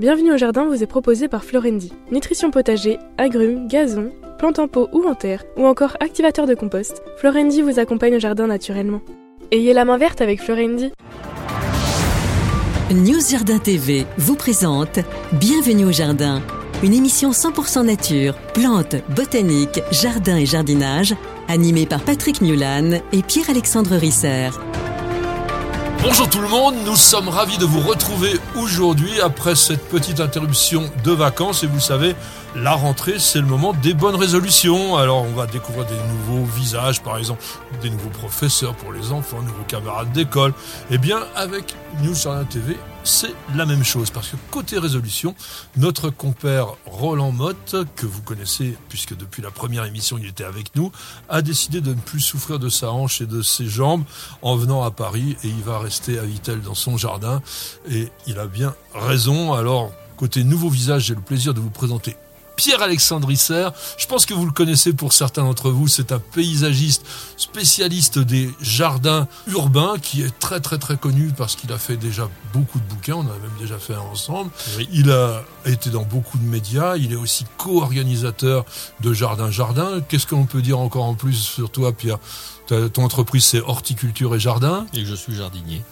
Bienvenue au jardin vous est proposé par Florendi. Nutrition potager, agrumes, gazon, plantes en pot ou en terre, ou encore activateur de compost, Florendi vous accompagne au jardin naturellement. Ayez la main verte avec Florendi. News Jardin TV vous présente Bienvenue au jardin, une émission 100% nature, plantes, botanique, jardin et jardinage, animée par Patrick Newlan et Pierre-Alexandre Risser. Bonjour tout le monde, nous sommes ravis de vous retrouver aujourd'hui après cette petite interruption de vacances. Et vous savez, la rentrée c'est le moment des bonnes résolutions. Alors on va découvrir des nouveaux visages par exemple, des nouveaux professeurs pour les enfants, nouveaux camarades d'école. Eh bien avec News Jardin TV, c'est la même chose parce que côté résolution, notre compère Roland Motte, que vous connaissez puisque depuis la première émission il était avec nous, a décidé de ne plus souffrir de sa hanche et de ses jambes en venant à Paris et il va rester à Vitel dans son jardin et il a bien raison. Alors côté nouveau visage, j'ai le plaisir de vous présenter Pierre-Alexandre Isser. Je pense que vous le connaissez pour certains d'entre vous. C'est un paysagiste spécialiste des jardins urbains qui est très très très connu parce qu'il a fait déjà beaucoup de bouquins. On en a même déjà fait un ensemble. Il a été dans beaucoup de médias. Il est aussi co-organisateur de Jardin Jardin. Qu'est-ce qu'on peut dire encore en plus sur toi, Pierre? Ton entreprise, c'est horticulture et jardin. Et je suis jardinier.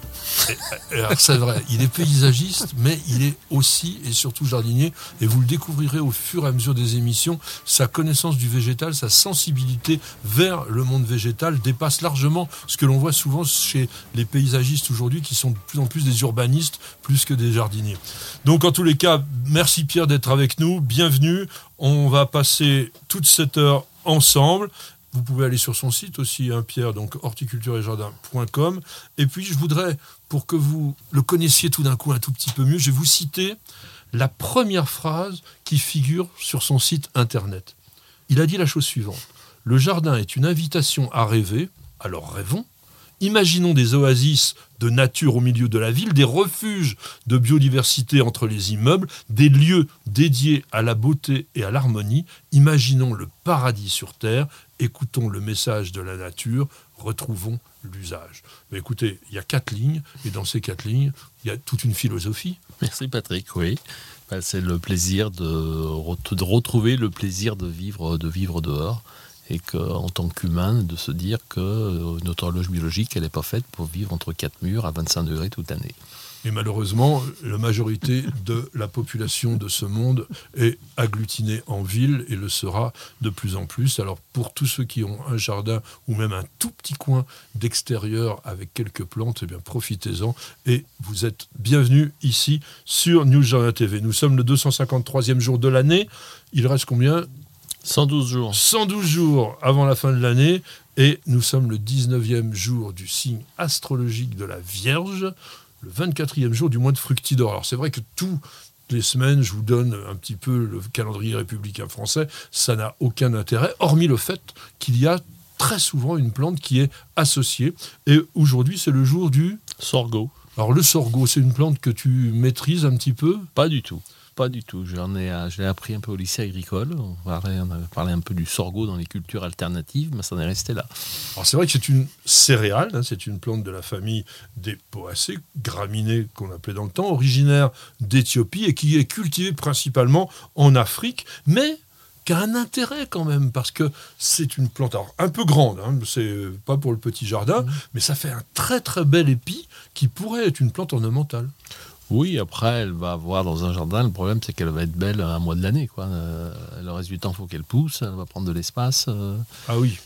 c'est vrai, il est paysagiste, mais il est aussi et surtout jardinier. Et vous le découvrirez au fur et à mesure des émissions. Sa connaissance du végétal, sa sensibilité vers le monde végétal dépasse largement ce que l'on voit souvent chez les paysagistes aujourd'hui, qui sont de plus en plus des urbanistes plus que des jardiniers. Donc, en tous les cas, merci Pierre d'être avec nous. Bienvenue. On va passer toute cette heure ensemble. Vous pouvez aller sur son site aussi, hein, Pierre, donc horticulture-et-jardin.com. Et puis, je voudrais, pour que vous le connaissiez tout d'un coup un tout petit peu mieux, je vais vous citer la première phrase qui figure sur son site internet. Il a dit la chose suivante. Le jardin est une invitation à rêver, alors rêvons. Imaginons des oasis de nature au milieu de la ville, des refuges de biodiversité entre les immeubles, des lieux dédiés à la beauté et à l'harmonie. Imaginons le paradis sur Terre écoutons le message de la nature, retrouvons l'usage. Mais écoutez, il y a quatre lignes, et dans ces quatre lignes, il y a toute une philosophie. Merci Patrick, oui. Bah, c'est le plaisir de, retrouver le plaisir de vivre, de vivre dehors et qu'en tant qu'humain, de se dire que euh, notre horloge biologique, elle n'est pas faite pour vivre entre quatre murs à 25 degrés toute l'année. Et malheureusement, la majorité de la population de ce monde est agglutinée en ville et le sera de plus en plus. Alors pour tous ceux qui ont un jardin ou même un tout petit coin d'extérieur avec quelques plantes, eh bien profitez-en et vous êtes bienvenus ici sur News Jardin TV. Nous sommes le 253e jour de l'année. Il reste combien? 112 jours. 112 jours avant la fin de l'année et nous sommes le 19e jour du signe astrologique de la Vierge le 24e jour du mois de Fructidor. Alors c'est vrai que toutes les semaines, je vous donne un petit peu le calendrier républicain français, ça n'a aucun intérêt, hormis le fait qu'il y a très souvent une plante qui est associée. Et aujourd'hui, c'est le jour du... Sorgho. Alors le sorgho, c'est une plante que tu maîtrises un petit peu? Pas du tout. Pas du tout. J'en ai, je l'ai appris un peu au lycée agricole. On, avait parlé un peu du sorgho dans les cultures alternatives, mais ça en est resté là. Alors c'est vrai que c'est une céréale, hein, c'est une plante de la famille des poacées, graminées qu'on appelait dans le temps, originaire d'Éthiopie et qui est cultivée principalement en Afrique, mais qui a un intérêt quand même, parce que c'est une plante un peu grande, hein, c'est pas pour le petit jardin, mmh. mais ça fait un très très bel épi qui pourrait être une plante ornementale. Oui, après, elle va avoir dans un jardin. Le problème, c'est qu'elle va être belle un mois de l'année. Quoi. Le reste du temps, il faut qu'elle pousse. Elle va prendre de l'espace. Euh. Ah oui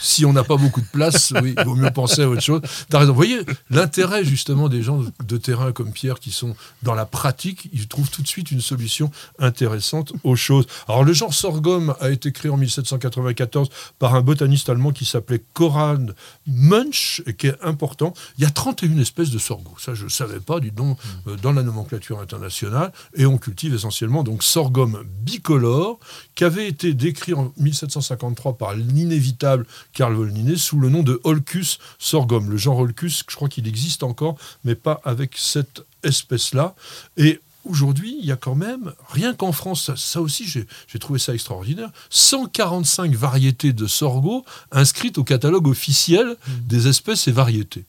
si on n'a pas beaucoup de place, oui, il vaut mieux penser à autre chose. Raison. Vous voyez, l'intérêt justement des gens de terrain comme Pierre qui sont dans la pratique, ils trouvent tout de suite une solution intéressante aux choses. Alors le genre sorghum a été créé en 1794 par un botaniste allemand qui s'appelait Konrad Munch, et qui est important. Il y a 31 espèces de sorgho. Ça, je ne savais pas, du nom, euh, dans la nomenclature internationale. Et on cultive essentiellement donc sorghum bicolore, qui avait été décrit en 1753 par l'inévitable Carl Volninet sous le nom de Holcus sorghum. Le genre Holcus, je crois qu'il existe encore, mais pas avec cette espèce-là. Et aujourd'hui, il y a quand même, rien qu'en France, ça, aussi j'ai trouvé ça extraordinaire, 145 variétés de sorgho inscrites au catalogue officiel mmh. des espèces et variétés.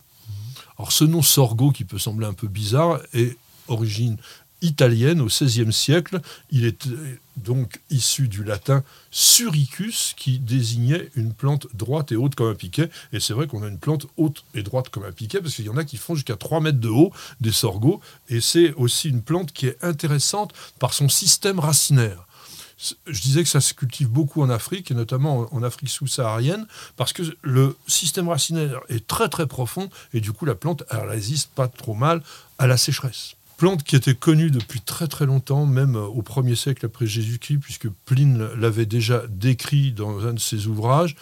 Alors ce nom sorgho qui peut sembler un peu bizarre est origine italienne au XVIe siècle. Il est donc issu du latin suricus, qui désignait une plante droite et haute comme un piquet. Et c'est vrai qu'on a une plante haute et droite comme un piquet, parce qu'il y en a qui font jusqu'à 3 mètres de haut, des sorgho. Et c'est aussi une plante qui est intéressante par son système racinaire je disais que ça se cultive beaucoup en Afrique, et notamment en Afrique sous-saharienne, parce que le système racinaire est très très profond, et du coup la plante, elle résiste pas trop mal à la sécheresse plante qui était connue depuis très très longtemps, même au 1er siècle après Jésus-Christ, puisque Pline l'avait déjà décrit dans un de ses ouvrages.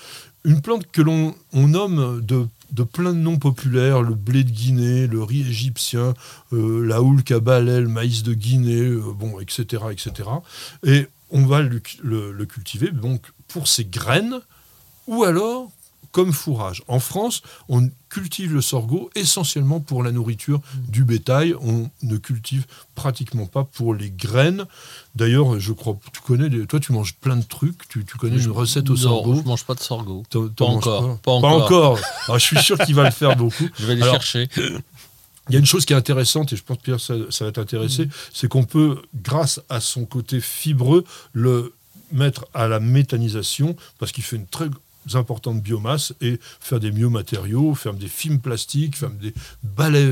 Une plante que l'on nomme de, plein de noms populaires, le blé de Guinée, le riz égyptien, euh, la houle cabalel, le maïs de Guinée, euh, bon, etc., etc. Et on va le, le cultiver donc pour ses graines, ou alors comme fourrage. En France, on cultive le sorgho essentiellement pour la nourriture du bétail. On ne cultive pratiquement pas pour les graines. D'ailleurs, je crois, tu connais, toi, tu manges plein de trucs. Tu, connais une recette au sorgho. Non, je mange pas de sorgho. Pas encore, pas, encore. je suis sûr qu'il va le faire beaucoup. Je vais aller chercher. Il y a une chose qui est intéressante, et je pense Pierre, ça, va t'intéresser, mm. c'est qu'on peut, grâce à son côté fibreux, le mettre à la méthanisation, parce qu'il fait une très importantes biomasse et faire des biomatériaux, faire des films plastiques, faire des balais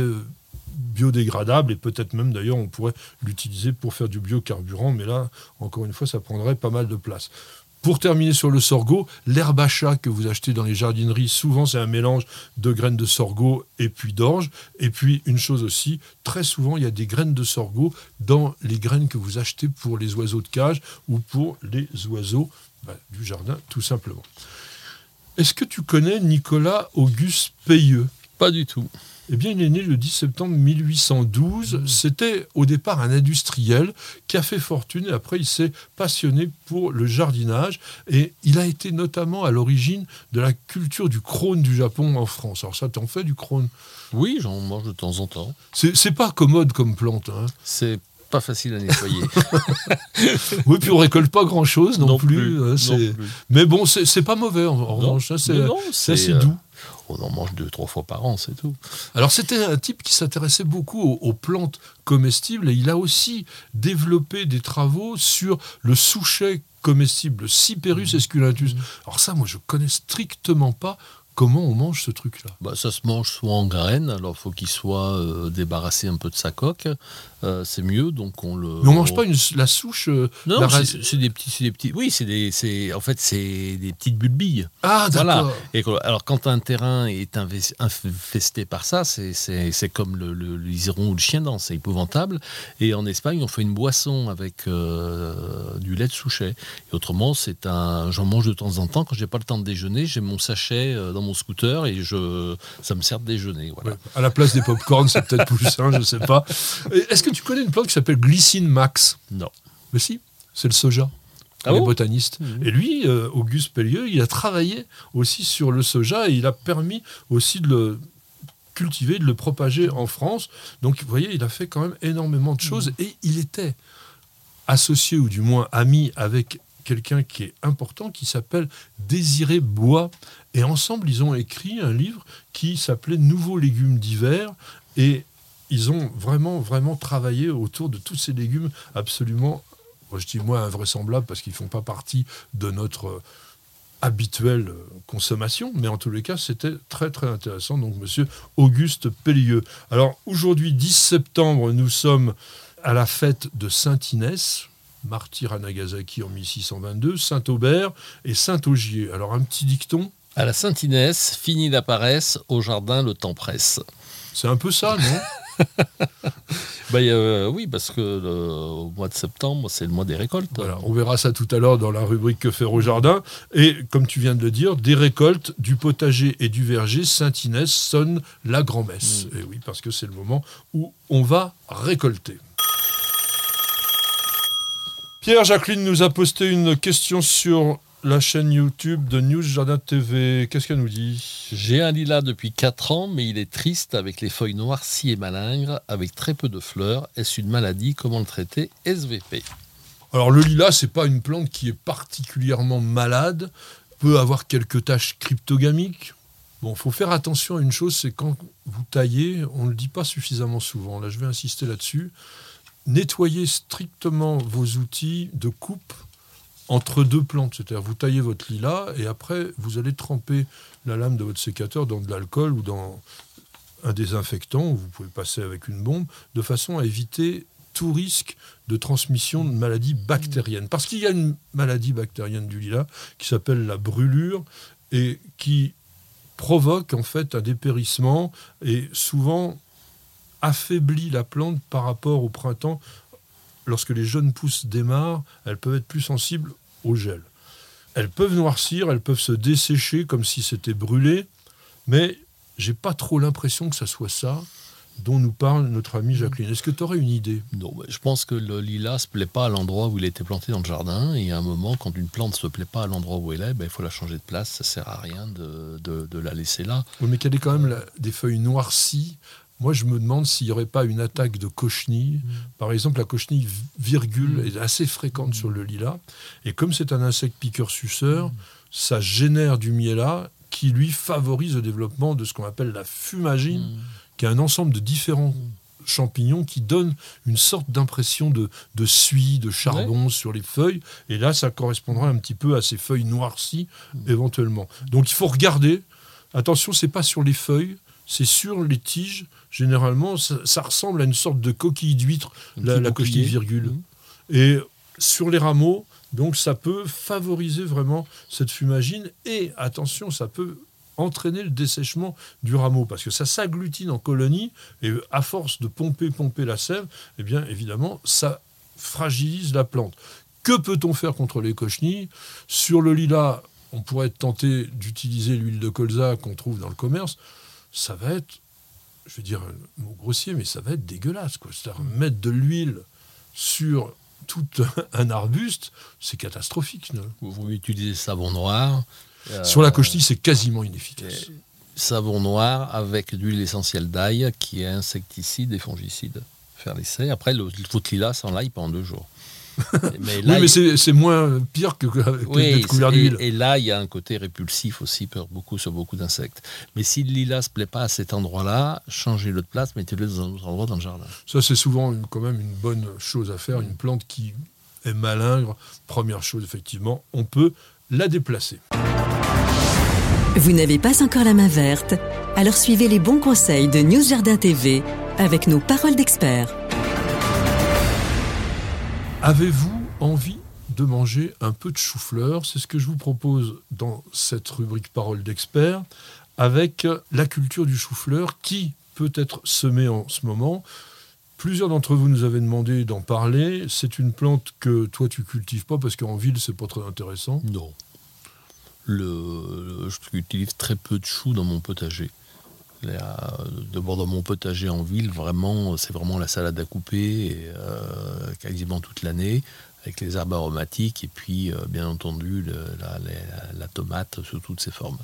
biodégradables et peut-être même d'ailleurs on pourrait l'utiliser pour faire du biocarburant, mais là encore une fois ça prendrait pas mal de place. Pour terminer sur le sorgho, chat que vous achetez dans les jardineries, souvent c'est un mélange de graines de sorgho et puis d'orge. Et puis une chose aussi, très souvent il y a des graines de sorgho dans les graines que vous achetez pour les oiseaux de cage ou pour les oiseaux bah, du jardin tout simplement. Est-ce que tu connais Nicolas Auguste Payeux Pas du tout. Eh bien, il est né le 10 septembre 1812. Mmh. C'était au départ un industriel qui a fait fortune et après il s'est passionné pour le jardinage et il a été notamment à l'origine de la culture du crône du Japon en France. Alors ça, t'en fais du crône? Oui, j'en mange de temps en temps. C'est pas commode comme plante. Hein. C'est pas facile à nettoyer. oui, puis on récolte pas grand chose non, plus. Hein, mais bon, c'est pas mauvais en, revanche. Hein, c'est assez euh, doux. On en mange deux, trois fois par an, c'est tout. Alors c'était un type qui s'intéressait beaucoup aux, plantes comestibles et il a aussi développé des travaux sur le souchet comestible, le Cyperus mmh. esculatus. Mmh. Alors ça, moi, je connais strictement pas Comment on mange ce truc-là bah, Ça se mange soit en graines, alors il faut qu'il soit euh, débarrassé un peu de sa coque, euh, c'est mieux. Donc on le. Mais on mange pas la souche. Euh, non, c'est des petits, des petits. Oui, c'est des, c'est en fait c'est des petites bulbilles. Ah d'accord. Et alors quand un terrain est infesté par ça, c'est comme le, le, liseron ou le chien dent, c'est épouvantable. Et en Espagne, on fait une boisson avec euh, du lait de souchet. Et autrement, c'est un. J'en mange de temps en temps quand j'ai pas le temps de déjeuner. J'ai mon sachet dans mon scooter et je, ça me sert de déjeuner. Voilà. À la place des pop-corn, c'est peut-être plus sain, je sais pas. Est-ce que tu connais une plante qui s'appelle Glycine Max Non. Mais si, c'est le soja. Ah les botanistes. Mmh. Et lui, euh, Auguste Pellieu, il a travaillé aussi sur le soja et il a permis aussi de le cultiver, de le propager en France. Donc, vous voyez, il a fait quand même énormément de choses mmh. et il était associé ou du moins ami avec quelqu'un qui est important qui s'appelle Désiré Bois. Et ensemble, ils ont écrit un livre qui s'appelait Nouveaux légumes d'hiver. Et ils ont vraiment, vraiment travaillé autour de tous ces légumes absolument, je dis moi, invraisemblables parce qu'ils ne font pas partie de notre euh, habituelle euh, consommation, mais en tous les cas, c'était très très intéressant. Donc, monsieur Auguste Pellieux. Alors, aujourd'hui, 10 septembre, nous sommes à la fête de Saint-Inès, martyr à Nagasaki en 1622, Saint-Aubert et Saint-Augier. Alors, un petit dicton À la Saint-Inès, fini la paresse, au jardin le temps presse. C'est un peu ça, non? bah, euh, oui, parce que au mois de septembre, c'est le mois des récoltes. on verra ça tout à l'heure dans la rubrique Que faire au jardin. Et comme tu viens de le dire, des récoltes du potager et du verger, Saint-Inès sonne la grand-messe. Mm. Et oui, parce que c'est le moment où on va récolter. Pierre Jacqueline nous a posté une question sur la chaîne YouTube de News Jardin TV. Qu'est-ce qu'elle nous dit? J'ai un lilas depuis 4 ans, mais il est triste avec les feuilles noircies et malingres, avec très peu de fleurs. Est-ce une maladie? Comment le traiter? SVP. Alors le lilas, c'est pas une plante qui est particulièrement malade, peut avoir quelques taches cryptogamiques. Bon, faut faire attention à une chose, c'est quand vous taillez, on ne le dit pas suffisamment souvent. Là, je vais insister là-dessus. nettoyez strictement vos outils de coupe entre deux plantes. C'est-à-dire, vous taillez votre lilas et après, vous allez tremper la lame de votre sécateur dans de l'alcool ou dans un désinfectant, vous pouvez passer avec une bombe, de façon à éviter tout risque de transmission de maladies bactériennes. Parce qu'il y a une maladie bactérienne du lilas qui s'appelle la brûlure et qui provoque en fait un dépérissement et souvent affaiblit la plante par rapport au printemps. Lorsque les jeunes pousses démarrent, elles peuvent être plus sensibles au gel. Elles peuvent noircir, elles peuvent se dessécher comme si c'était brûlé, mais j'ai pas trop l'impression que ça soit ça dont nous parle notre amie Jacqueline. Est-ce que tu aurais une idée? Non, je pense que le lilas ne se plaît pas à l'endroit où il a été planté dans le jardin. Et à un moment, quand une plante ne se plaît pas à l'endroit où elle est, ben, il faut la changer de place. Ça sert à rien de, de, la laisser là. Oui, mais qu'elle ait quand même des feuilles noircies. Moi, je me demande s'il n'y aurait pas une attaque de cochenille. Mm. Par exemple, la cochenille virgule mm. est assez fréquente sur le lilas. Et comme c'est un insecte piqueur-suceur, mm. ça génère du miel qui lui favorise le développement de ce qu'on appelle la fumagine qui est un ensemble de différents champignons qui donnent une sorte d'impression de, de suie, de charbon sur les feuilles. Et là, ça correspondra un petit peu à ces feuilles noircies, mm. éventuellement. Donc il faut regarder. Attention, c'est pas sur les feuilles, c'est sur les tiges. Généralement, ça, ressemble à une sorte de coquille d'huître, la, coquille virgule. Mm. Et sur les rameaux, donc ça peut favoriser vraiment cette fumagine. Et attention, ça peut entraîner le dessèchement du rameau, parce que ça s'agglutine en colonies, et à force de pomper, pomper la sève, eh bien évidemment, ça fragilise la plante. Que peut-on faire contre les cochenilles? Sur le lilas, on pourrait être tenté d'utiliser l'huile de colza qu'on trouve dans le commerce. Ça va être, je vais dire un mot grossier, mais ça va être dégueulasse. C'est-à-dire mettre de l'huile sur tout un arbuste, c'est catastrophique. Vous utilisez savon noir, euh, Sur la cochenille, c'est quasiment inefficace. Savon noir avec de l'huile essentielle d'ail qui est insecticide et fongicide. Faire l'essai. Après, le, qu'il a sans l'ail pendant deux jours. mais oui, mais c'est moins pire que, que couvert d'huile. Et, là, il y a un côté répulsif aussi pour beaucoup, sur beaucoup d'insectes. Mais si le lilas ne se plaît pas à cet endroit-là, changez-le de place, mettez-le dans un autre endroit dans le jardin. Ça, c'est souvent quand même une bonne chose à faire. Une plante qui est malingre, première chose, effectivement, on peut la déplacer. Vous n'avez pas encore la main verte? Alors suivez les bons conseils de News Jardin TV avec nos paroles d'experts. Avez-vous envie de manger un peu de chou-fleur? C'est ce que je vous propose dans cette rubrique paroles d'experts avec la culture du chou-fleur qui peut être semée en ce moment. Plusieurs d'entre vous nous avaient demandé d'en parler. C'est une plante que toi tu cultives pas parce qu'en ville c'est pas très intéressant. Non. Le, j'utilise très peu de choux dans mon potager. D'abord dans mon potager en ville, vraiment, c'est vraiment la salade à couper, euh, quasiment toute l'année, avec les herbes aromatiques, et puis euh, bien entendu la, tomate sous toutes ses formes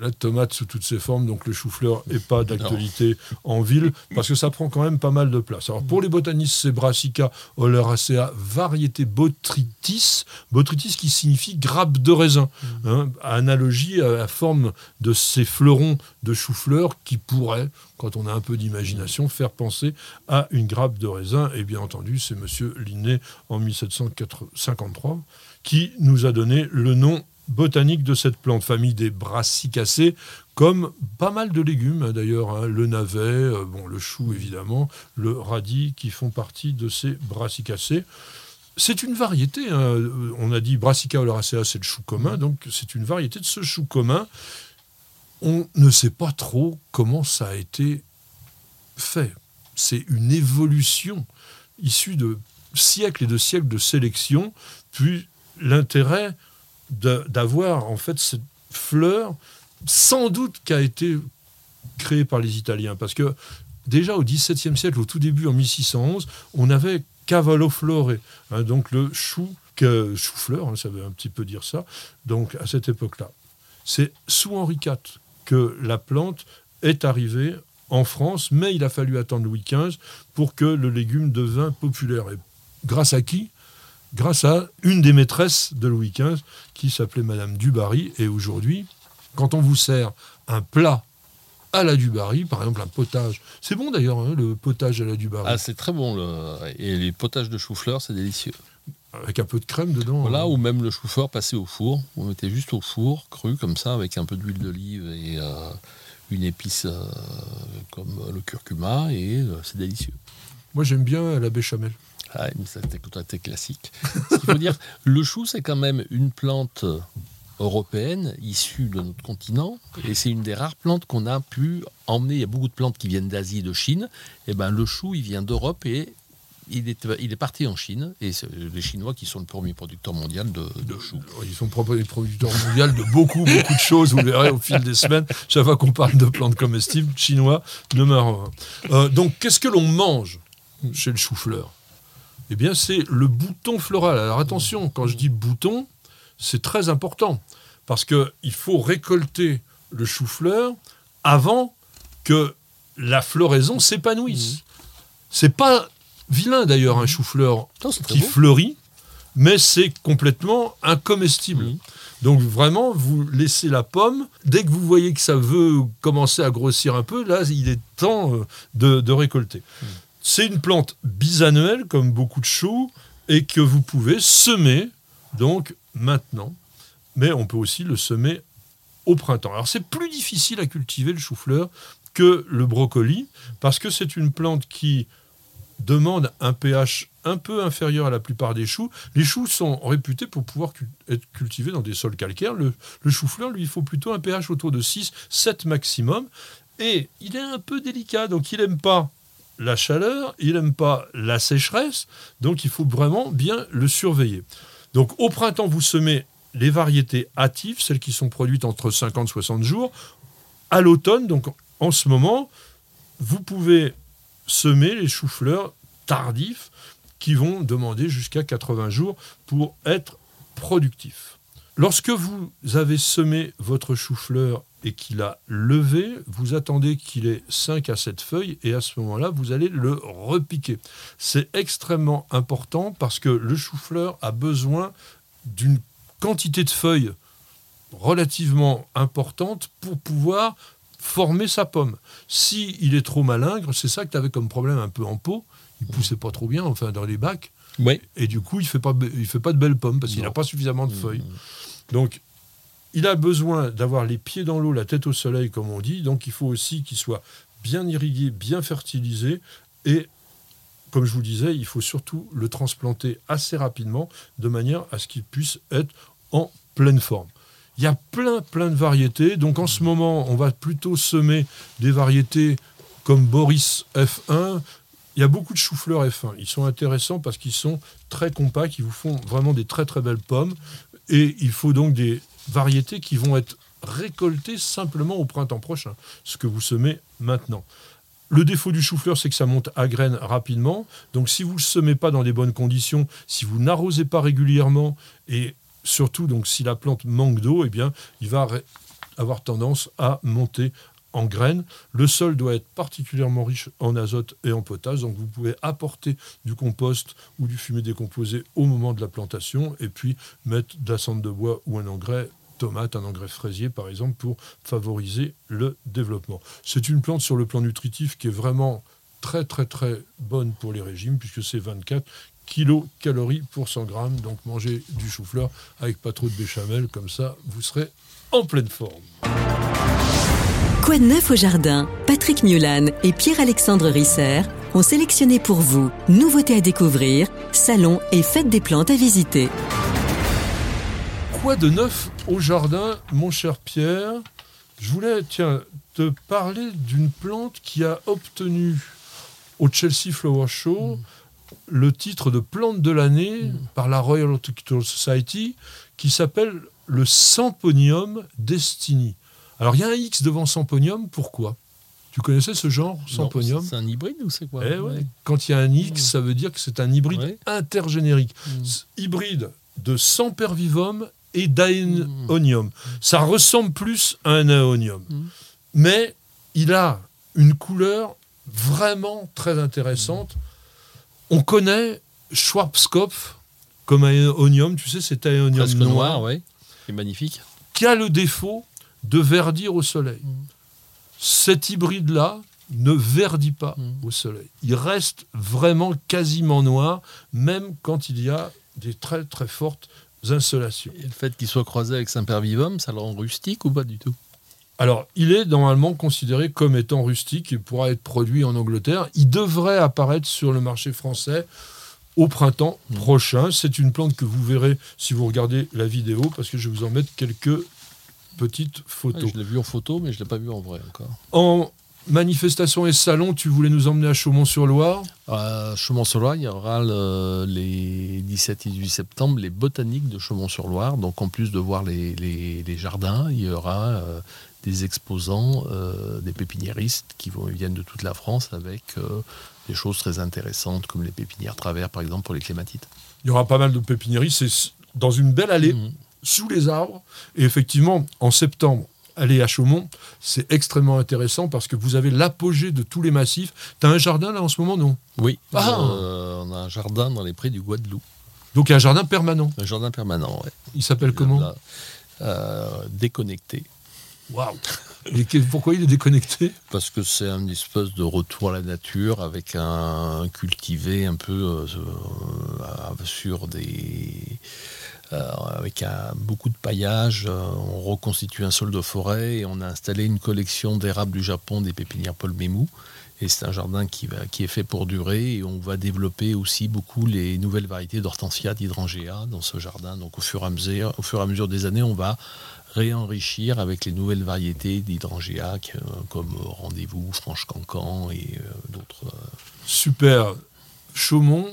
la tomate sous toutes ses formes, donc le chou-fleur n'est pas d'actualité en ville, parce que ça prend quand même pas mal de place. Alors pour les botanistes, c'est Brassica oleracea, variété botrytis, botrytis qui signifie grappe de raisin, hein, analogie à la forme de ces fleurons de chou-fleur qui pourraient, quand on a un peu d'imagination, faire penser à une grappe de raisin. Et bien entendu, c'est M. Linné en 1753 qui nous a donné le nom botanique de cette plante, famille des brassicacées, comme pas mal de légumes d'ailleurs, hein. le navet, euh, bon, le chou évidemment, le radis qui font partie de ces brassicacées. C'est une variété, hein. on a dit Brassica oleracea, c'est le chou commun, donc c'est une variété de ce chou commun. On ne sait pas trop comment ça a été fait. C'est une évolution issue de siècles et de siècles de sélection, puis l'intérêt d'avoir en fait cette fleur, sans doute qui a été créée par les Italiens. Parce que déjà au XVIIe siècle, au tout début, en 1611, on avait Cavallo Flore, hein, donc le chou, chou-fleur, hein, ça veut un petit peu dire ça, donc à cette époque-là. C'est sous Henri IV que la plante est arrivée en France, mais il a fallu attendre Louis XV pour que le légume devint populaire. Et grâce à qui? Grâce à une des maîtresses de Louis XV qui s'appelait Madame Dubarry. Et aujourd'hui, quand on vous sert un plat à la Dubarry, par exemple un potage. C'est bon d'ailleurs, hein, le potage à la Dubarry. Ah, c'est très bon. Le... Et les potages de chou-fleur, c'est délicieux. Avec un peu de crème dedans. Voilà, hein. ou même le chou-fleur passé au four. Vous mettez juste au four, cru comme ça, avec un peu d'huile d'olive et euh, une épice euh, comme le curcuma, et euh, c'est délicieux. Moi j'aime bien la béchamel. Ah, mais c'était tout à fait classique. Ce qu'il faut dire, le chou, c'est quand même une plante européenne issue de notre continent et c'est une des rares plantes qu'on a pu emmener. Il y a beaucoup de plantes qui viennent d'Asie et de Chine. Et ben le chou, il vient d'Europe et il est, il est parti en Chine et les Chinois qui sont le premier producteur mondial de, de chou. Ils sont des producteurs mondiaux de beaucoup, beaucoup de choses. Vous verrez au fil des semaines, chaque fois qu'on parle de plantes comestibles, chinois, un. Euh, donc, qu'est-ce que l'on mange? Chez le chou-fleur Eh bien, c'est le bouton floral. Alors, attention, quand je dis bouton, c'est très important parce qu'il faut récolter le chou-fleur avant que la floraison s'épanouisse. C'est pas vilain d'ailleurs un chou-fleur qui fleurit, mais c'est complètement incomestible. Mhm. Donc vraiment, vous laissez la pomme. Dès que vous voyez que ça veut commencer à grossir un peu, là, il est temps euh, de, de récolter. C'est une plante bisannuelle, comme beaucoup de choux, et que vous pouvez semer donc maintenant. Mais on peut aussi le semer au printemps. Alors c'est plus difficile à cultiver le chou-fleur que le brocoli, parce que c'est une plante qui demande un pH un peu inférieur à la plupart des choux. Les choux sont réputés pour pouvoir être cultivés dans des sols calcaires. Le, le chou-fleur, lui, il faut plutôt un pH autour de 6, 7 maximum. Et il est un peu délicat, donc il n'aime pas la chaleur, il n'aime pas la sécheresse, donc il faut vraiment bien le surveiller. Donc au printemps, vous semez les variétés hâtives, celles qui sont produites entre 50 et 60 jours. À l'automne, donc en ce moment, vous pouvez semer les choux-fleurs tardifs qui vont demander jusqu'à 80 jours pour être productifs. Lorsque vous avez semé votre chou-fleur et qu'il a levé, vous attendez qu'il ait 5 à 7 feuilles et à ce moment-là, vous allez le repiquer. C'est extrêmement important parce que le chou-fleur a besoin d'une quantité de feuilles relativement importante pour pouvoir former sa pomme. Si il est trop malingre, c'est ça que tu avais comme problème un peu en pot, il poussait pas trop bien, enfin dans les bacs, Oui. et du coup il fait pas il fait pas de belles pommes parce qu'il n'a pas suffisamment de feuilles. Donc il a besoin d'avoir les pieds dans l'eau, la tête au soleil comme on dit, donc il faut aussi qu'il soit bien irrigué, bien fertilisé et comme je vous disais, il faut surtout le transplanter assez rapidement de manière à ce qu'il puisse être en pleine forme. Il y a plein, plein de variétés. Donc en ce moment, on va plutôt semer des variétés comme Boris F1. Il y a beaucoup de choux-fleurs F1. Ils sont intéressants parce qu'ils sont très compacts, ils vous font vraiment des très très belles pommes. Et il faut donc des variétés qui vont être récoltées simplement au printemps prochain, ce que vous semez maintenant. Le défaut du chou-fleur, c'est que ça monte à graines rapidement. Donc si vous ne semez pas dans des bonnes conditions, si vous n'arrosez pas régulièrement et surtout donc si la plante manque d'eau, eh bien il va avoir tendance à monter en graines. Le sol doit être particulièrement riche en azote et en potasse, donc vous pouvez apporter du compost ou du fumier décomposé au moment de la plantation et puis mettre de la cendre de bois ou un engrais tomate, un engrais fraisier par exemple pour favoriser le développement. C'est une plante sur le plan nutritif qui est vraiment très très très bonne pour les régimes puisque c'est 24 kilocalories pour 100 grammes. Donc mangez du chou-fleur avec pas trop de béchamel, comme ça vous serez en pleine forme. Quoi de neuf au jardin? Patrick Mulan et Pierre-Alexandre Risser ont sélectionné pour vous nouveautés à découvrir, salons et fêtes des plantes à visiter. Quoi de neuf au jardin, mon cher Pierre? Je voulais, tiens, te parler d'une plante qui a obtenu au Chelsea Flower Show le titre de plante de l'année par la Royal Horticultural Society qui s'appelle le Samponium Destiny. Alors il y a un X devant Samponium, pourquoi? Tu connaissais ce genre, Samponium? C'est un hybride ou c'est quoi? Eh ouais. Quand il y a un X, ça veut dire que c'est un hybride Ouais. intergénérique. Mm. S- Hybride de Sempervivum et d'Aeonium. Ça ressemble plus à un Aeonium. Mm. Mais il a une couleur vraiment très intéressante. On connaît Schwarzkopf comme Aeonium, tu sais, c'est Presque noir, noir, ouais. C'est magnifique. qui a le défaut de verdir au soleil. Mm. cet hybride-là ne verdit pas Mm. au soleil. Il reste vraiment quasiment noir, même quand il y a des très très fortes insolations. Et le fait qu'il soit croisé avec Saint-Père-Vivum, ça le rend rustique ou pas du tout? Alors, il est normalement considéré comme étant rustique. Il pourra être produit en Angleterre. Il devrait apparaître sur le marché français au printemps Mm. prochain. C'est une plante que vous verrez si vous regardez la vidéo, parce que je vais vous en mettre quelques petites Ouais, photos. Je l'ai vu en photo, mais je ne l'ai pas vu en vrai encore. En manifestation et salon, tu voulais nous emmener à Chaumont-sur-Loire? À Chaumont-sur-Loire, il y aura le- les 17 et 18 septembre les botaniques de Chaumont-sur-Loire. Donc en plus de voir les, les- les jardins, il y aura euh, des exposants, euh, des pépiniéristes qui vont, viennent de toute la France avec euh, des choses très intéressantes comme les pépinières travers par exemple pour les clématites. Il y aura pas mal de pépiniéries. C'est dans une belle allée. Mhm. Sous les arbres. Et effectivement, en septembre, aller à Chaumont, c'est extrêmement intéressant parce que vous avez l'apogée de tous les massifs. Tu as un jardin là en ce moment, non? Oui, Ah. euh, on a un jardin dans les prés du Guadeloupe, Donc un jardin permanent. un jardin permanent. ouais. Il s'appelle comment? Là, euh, déconnecté. Waouh pourquoi il est déconnecté? Parce que c'est un espèce de retour à la nature avec un cultivé un peu euh, sur des. Euh, avec beaucoup de paillage, euh, on reconstitue un sol de forêt et on a installé une collection d'érables du Japon des pépinières Paul Mémou. Et c'est un jardin qui, va, qui est fait pour durer et on va développer aussi beaucoup les nouvelles variétés d'hortensia, d'hydrangea dans ce jardin. Donc au fur, et à mesure, des années, on va réenrichir avec les nouvelles variétés d'hydrangea euh, comme Rendez-vous, Franche Cancan et d'autres. Super. Chaumont,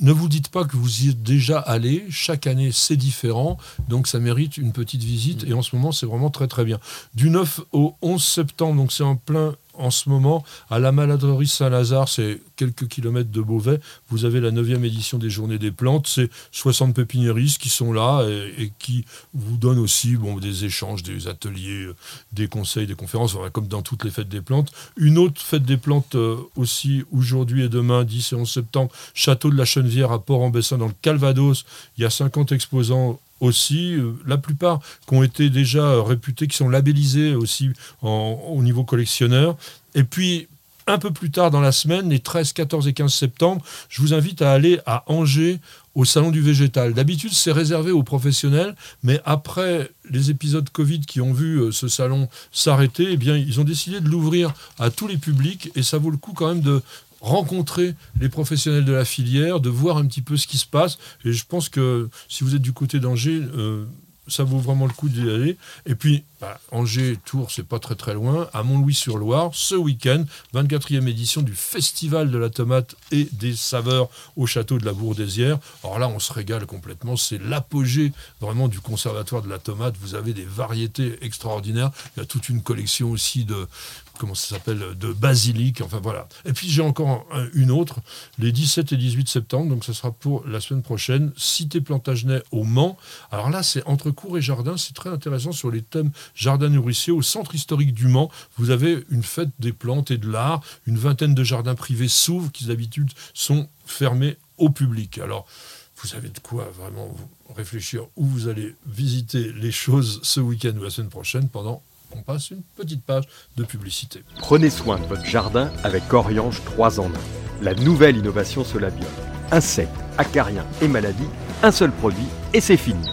ne vous dites pas que vous y êtes déjà allé. Chaque année, c'est différent. Donc, ça mérite une petite visite. Et en ce moment, c'est vraiment très, très bien. Du 9 au 11 septembre, donc c'est en plein en ce moment, à la Maladrerie Saint-Lazare, c'est quelques kilomètres de Beauvais. Vous avez la 9e édition des Journées des Plantes. C'est 60 pépiniéristes qui sont là et, qui vous donnent aussi des échanges, des ateliers, euh, des conseils, des conférences, comme dans toutes les fêtes des plantes. Une autre fête des plantes euh, aussi aujourd'hui et demain, 10 et 11 septembre, Château de la Chenevière à Port-en-Bessin dans le Calvados. Il y a 50 exposants aussi, euh, la plupart qui ont été déjà réputés, qui sont labellisés aussi au niveau collectionneur. Et puis, un peu plus tard dans la semaine, les 13, 14 et 15 septembre, je vous invite à aller à Angers au Salon du Végétal. D'habitude, c'est réservé aux professionnels, mais après les épisodes Covid qui ont vu euh, ce salon s'arrêter, eh bien, ils ont décidé de l'ouvrir à tous les publics et ça vaut le coup quand même de rencontrer les professionnels de la filière, de voir un petit peu ce qui se passe. Et je pense que si vous êtes du côté d'Angers, euh, ça vaut vraiment le coup d'y aller. Et puis, bah, Angers, Tours, c'est pas très très loin. À Montlouis-sur-Loire, ce week-end, 24e édition du Festival de la tomate et des saveurs au château de la Bourdésière. Alors là, on se régale complètement. C'est l'apogée vraiment du conservatoire de la tomate. Vous avez des variétés extraordinaires. Il y a toute une collection aussi de comment ça s'appelle de basilic enfin voilà. Et puis j'ai encore un- une autre les 17 et 18 septembre donc ce sera pour la semaine prochaine cité Plantagenet au Mans. Alors là c'est entre cours et jardin c'est très intéressant sur les thèmes jardin nourricier. Au centre historique du Mans vous avez une fête des plantes et de l'art une vingtaine de jardins privés s'ouvrent qui d'habitude sont fermés au public. Alors vous avez de quoi vraiment réfléchir où vous allez visiter les choses ce week-end ou la semaine prochaine pendant qu'on passe une petite page de publicité. Prenez soin de votre jardin avec Oriange 3 en 1. La nouvelle innovation Solabium. Insectes, acariens et maladies, un seul produit et c'est fini.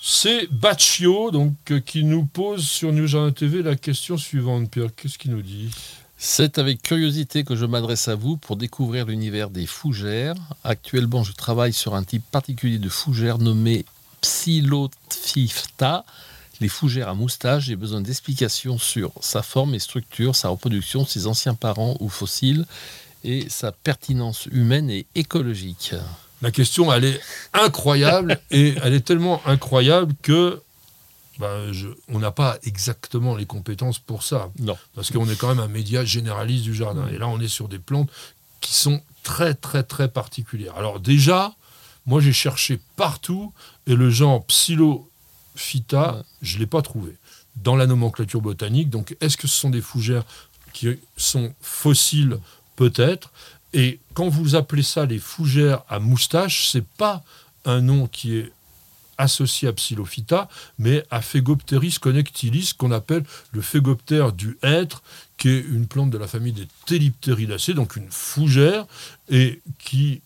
C'est Baccio donc, euh, qui nous pose sur New Jardin TV la question suivante. Pierre, qu'est-ce qu'il nous dit? C'est avec curiosité que je m'adresse à vous pour découvrir l'univers des fougères. Actuellement, je travaille sur un type particulier de fougère nommé Psilophifta. Les fougères à moustache, j'ai besoin d'explications sur sa forme et structure, sa reproduction, ses anciens parents ou fossiles et sa pertinence humaine et écologique. La question, elle est incroyable et elle est tellement incroyable que ben, je- on n'a pas exactement les compétences pour ça. Non. Parce qu'on est quand même un média généraliste du jardin. Et là, on est sur des plantes qui sont très, très, très particulières. Alors déjà, moi, j'ai cherché partout et le genre Psilophyta, Ouais. je ne l'ai pas trouvé. Dans la nomenclature botanique, donc est-ce que ce sont des fougères qui sont fossiles Peut-être? Et quand vous appelez ça les fougères à moustache, c'est pas un nom qui est associé à Psilophyta, mais à Phegopteris connectilis, qu'on appelle le phégoptère du hêtre, qui est une plante de la famille des Télipteridacées, donc une fougère, et qui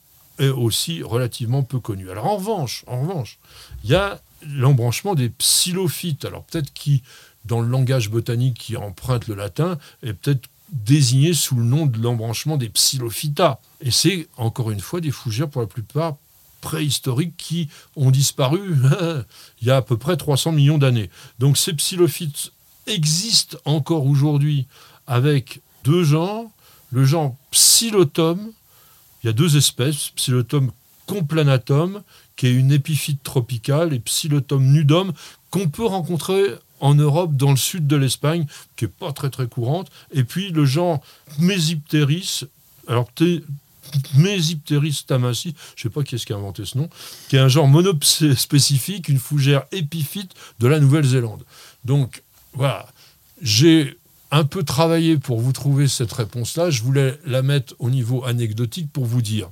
aussi relativement peu connue. Alors en revanche, en revanche, il y a l'embranchement des psilophytes. Alors peut-être qui, dans le langage botanique qui emprunte le latin, est peut-être désigné sous le nom de l'embranchement des Psilophyta. Et c'est encore une fois des fougères pour la plupart préhistoriques qui ont disparu il y a à peu près 300 millions d'années. Donc ces psilophytes existent encore aujourd'hui avec deux genres. Le genre Psilotum, il y a deux espèces, Psilotum complanatum, qui est une épiphyte tropicale, et Psilotum nudum, qu'on peut rencontrer en Europe, dans le sud de l'Espagne, qui n'est pas très très courante, et puis le genre Mesipteris, alors Mesipteris tamassi, je ne sais pas qui est-ce qui a inventé ce nom, qui est un genre monospécifique, une fougère épiphyte de la Nouvelle-Zélande. Donc voilà, j'ai un peu travaillé pour vous trouver cette réponse-là, je voulais la mettre au niveau anecdotique pour vous dire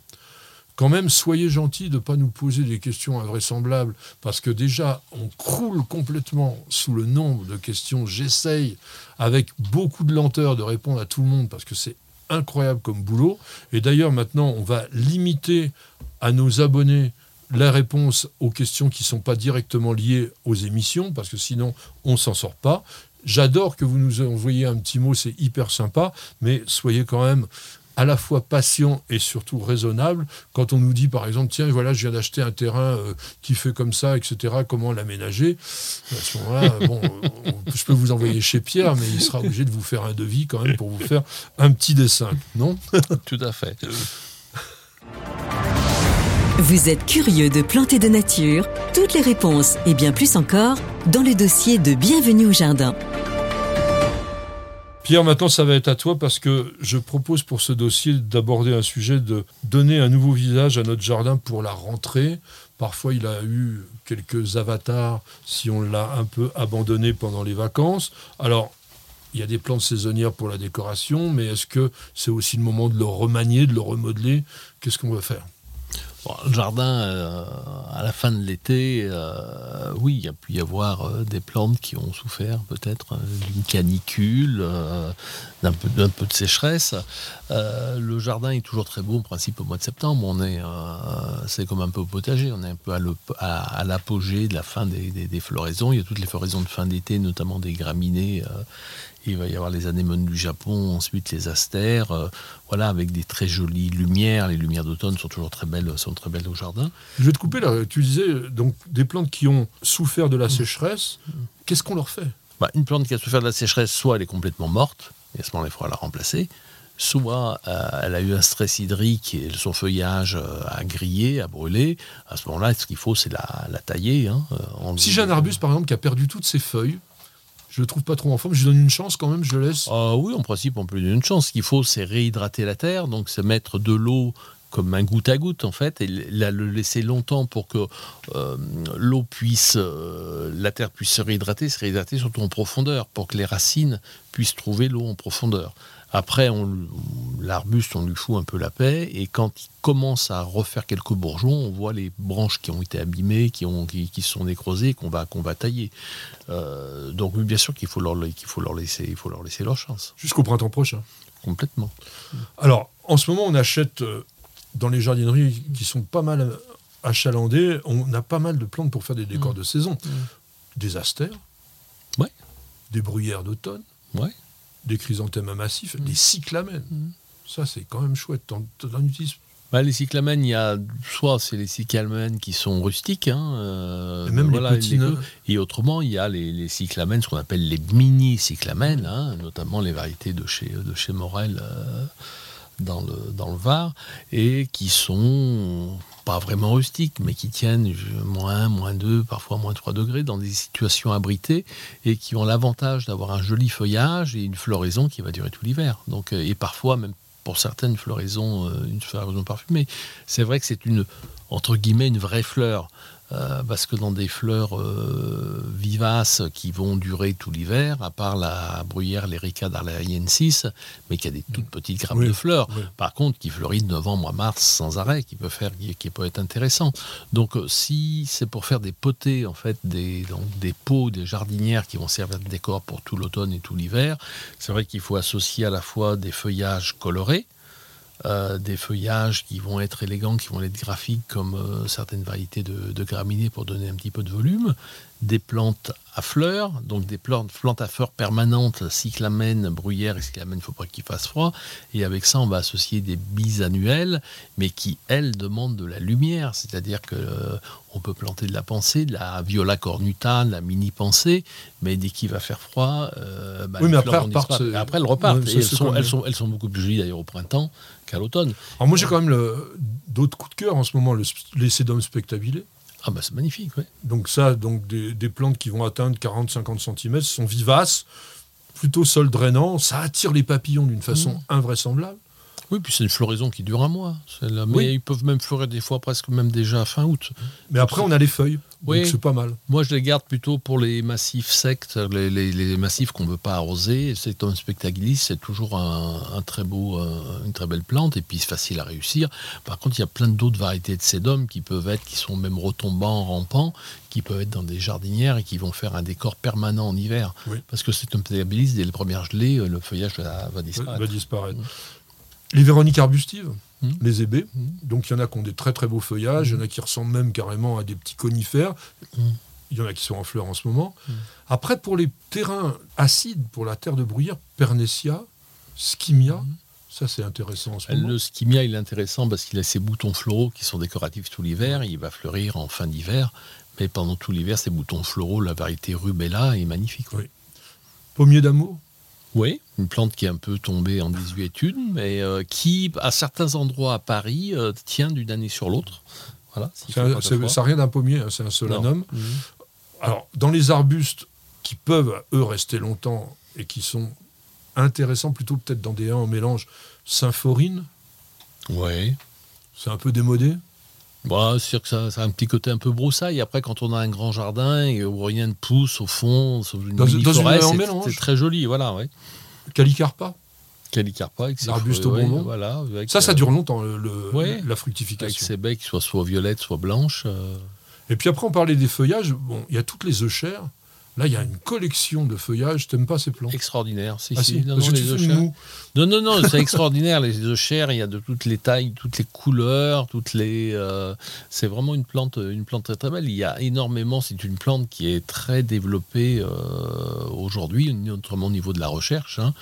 quand même, soyez gentils de ne pas nous poser des questions invraisemblables, parce que déjà, on croule complètement sous le nombre de questions. J'essaye, avec beaucoup de lenteur, de répondre à tout le monde, parce que c'est incroyable comme boulot. Et d'ailleurs, maintenant, on va limiter à nos abonnés la réponse aux questions qui ne sont pas directement liées aux émissions, parce que sinon, on ne s'en sort pas. J'adore que vous nous envoyiez un petit mot, c'est hyper sympa, mais soyez quand même à la fois patient et surtout raisonnable. Quand on nous dit par exemple tiens voilà je viens d'acheter un terrain euh, qui fait comme ça etc comment l'aménager? À ce moment-là bon je peux vous envoyer chez Pierre mais il sera obligé de vous faire un devis quand même pour vous faire un petit dessin non? Tout à fait vous êtes curieux de planter de nature? Toutes les réponses et bien plus encore dans le dossier de Bienvenue au jardin Pierre, maintenant, ça va être à toi parce que je propose pour ce dossier d'aborder un sujet de donner un nouveau visage à notre jardin pour la rentrée. Parfois, il a eu quelques avatars si on l'a un peu abandonné pendant les vacances. Alors, il y a des plantes saisonnières pour la décoration, mais est-ce que c'est aussi le moment de le remanier, de le remodeler? Qu'est-ce qu'on va faire? Le jardin, euh, à la fin de l'été, euh, oui, il y a pu y avoir euh, des plantes qui ont souffert peut-être d'une canicule, d'un peu, de sécheresse. le jardin est toujours très beau en principe au mois de septembre. On est, c'est comme un peu au potager. On est un peu à l'apogée de la fin des, floraisons. Il y a toutes les floraisons de fin d'été, notamment des graminées il va y avoir les anémones du Japon, ensuite les astères, euh, voilà, avec des très jolies lumières. Les lumières d'automne sont toujours très belles, sont très belles au jardin. Je vais te couper là. Tu disais donc des plantes qui ont souffert de la sécheresse. Qu'est-ce qu'on leur fait? Bah, Une plante qui a souffert de la sécheresse, soit elle est complètement morte, et à ce moment-là, il faudra la remplacer. Soit euh, elle a eu un stress hydrique et son feuillage euh, a grillé, a brûlé. À ce moment-là, ce qu'il faut, c'est la, tailler. Hein, si j'ai un arbuste, par exemple, qui a perdu toutes ses feuilles, je le trouve pas trop en forme. Je donne une chance quand même, je le laisse. Ah oui, en principe, on peut lui donner une chance. Ce qu'il faut, c'est réhydrater la terre, donc c'est mettre de l'eau comme un goutte à goutte en fait, et la, le laisser longtemps pour que euh, l'eau puisse, euh, la terre puisse se réhydrater, se réhydrater surtout en profondeur, pour que les racines puissent trouver l'eau en profondeur. Après, l'arbuste, on lui fout un peu la paix, et quand il commence à refaire quelques bourgeons, on voit les branches qui ont été abîmées, qui, ont, qui, sont nécrosées, qu'on va, qu'on va tailler. Euh, donc, bien sûr qu'il faut, leur, qu'il faut, leur laisser, il faut leur laisser leur chance. Jusqu'au printemps prochain. Complètement. Alors, en ce moment, on achète euh, dans les jardineries qui sont pas mal achalandées, on a pas mal de plantes pour faire des décors mmh. de saison. Mmh. Des astères, ouais. des bruyères d'automne. Ouais des chrysanthèmes massifs, mm. des cyclamènes. Mm. Ça, c'est quand même chouette. T'en, utilises bah, les cyclamènes, il y a soit c'est les cyclamènes qui sont rustiques, hein, euh, et même les petits. et autrement il y a les, cyclamènes, ce qu'on appelle les mini cyclamènes, hein, notamment les variétés de chez de chez Morel euh, dans le dans le Var, et qui sont pas vraiment rustiques, mais qui tiennent moins, moins 2, parfois moins 3 degrés dans des situations abritées et qui ont l'avantage d'avoir un joli feuillage et une floraison qui va durer tout l'hiver. Donc, euh, et parfois, même pour certaines floraisons, euh, une floraison parfumée. C'est vrai que c'est une, entre guillemets, une vraie fleur. Euh, parce que dans des fleurs euh, vivaces qui vont durer tout l'hiver, à part la bruyère l'Erica d'Arlariensis, mais qui a des toutes petites grappes Oui, de fleurs, oui. par contre qui fleurit de novembre à mars sans arrêt, qui peut faire, qui, qui peut être intéressant. Donc euh, si c'est pour faire des potées, en fait, des, donc, des pots, des jardinières qui vont servir de décor pour tout l'automne et tout l'hiver, c'est vrai qu'il faut associer à la fois des feuillages colorés, euh, des feuillages qui vont être élégants, qui vont être graphiques comme euh, certaines variétés de, de graminées pour donner un petit peu de volume, des plantes à fleurs, donc des plantes, plantes à fleurs permanentes, cyclamène, bruyère et il ne faut pas qu'il fasse froid. Et avec ça, on va associer des bises annuelles, mais qui, elles, demandent de la lumière. C'est-à-dire que euh, on peut planter de la pensée, de la viola cornuta, de la mini pensée, mais dès qu'il va faire froid, euh, bah, Oui, mais après, c'est- Après, elles repartent. Ouais, ça, et elles, sont, comme- elles, sont, elles sont beaucoup plus jolies d'ailleurs au printemps qu'à l'automne. Alors moi j'ai quand même d'autres coups de cœur en ce moment, le, les sédums spectabilés. Ah bah c'est magnifique, ouais. Donc ça, donc des, des plantes qui vont atteindre 40-50 cm, sont vivaces, plutôt sol drainant, ça attire les papillons d'une façon Mmh. invraisemblable. Oui, puis c'est une floraison qui dure un mois. Mais Oui. ils peuvent même fleurir des fois presque même déjà fin août. Mais après on a les feuilles, Oui. donc c'est pas mal. Moi, je les garde plutôt pour les massifs secs, les, les- les massifs qu'on ne veut pas arroser. C'est un spectaculis, c'est toujours un, un très beau, euh, une très belle plante et puis c'est facile à réussir. Par contre, il y a plein d'autres variétés de sédum qui peuvent être, qui sont même retombants, rampants, qui peuvent être dans des jardinières et qui vont faire un décor permanent en hiver. Oui. Parce que c'est un spectaculis, dès les premières gelées, euh, le feuillage va, va disparaître. va disparaître. Les véroniques arbustives, Mm. les hébés. Mm. Donc il y en a qui ont des très très beaux feuillages, il y en a qui ressemblent même carrément à des petits conifères. Mm. Il y en a qui sont en fleurs en ce moment. Après, pour les terrains acides, pour la terre de bruyère, Pernetia, Skimia, ça c'est intéressant en ce moment. Le skimia, il est intéressant parce qu'il a ses boutons floraux qui sont décoratifs tout l'hiver. Il va fleurir en fin d'hiver. Mais pendant tout l'hiver, ces boutons floraux, la variété rubella, est magnifique. Oui. Pommier d'amour, Oui, une plante qui est un peu tombée en désuétude, mais euh, qui, à certains endroits à Paris, euh, tient d'une année sur l'autre. Voilà. un- ça n'a rien d'un pommier, hein, c'est un solanum. Mhm. Alors, dans les arbustes qui peuvent, eux, rester longtemps et qui sont intéressants, plutôt peut-être dans des en mélange, symphorine, Ouais. c'est un peu démodé. Bah, c'est sûr que ça, ça a un petit côté un peu broussaille. Après, quand on a un grand jardin et où rien ne pousse au fond, une Dans- dans une forêt, c'est- très joli. Voilà, ouais. Calicarpa, Calicarpa avec ses L'arbuste fruits, au bonbon. Voilà, avec, ça, ça euh, dure longtemps, le- le- Ouais. la Avec fructification. ses baies qui soient soit violettes, soit blanches. euh, Et puis après, on parlait des feuillages. Bon, il y a toutes les œufs chères. Là, il y a une collection de feuillages. T'aimes pas ces plantes extraordinaires. Si, Ah si. Non, parce non, les œufs. Non, non, non, c'est extraordinaire. Les œufs il y a de toutes les tailles, toutes les couleurs, toutes les. euh, c'est vraiment une plante, une plante très très belle. Il y a énormément. C'est une plante qui est très développée euh, aujourd'hui, notamment au niveau de la recherche. hein.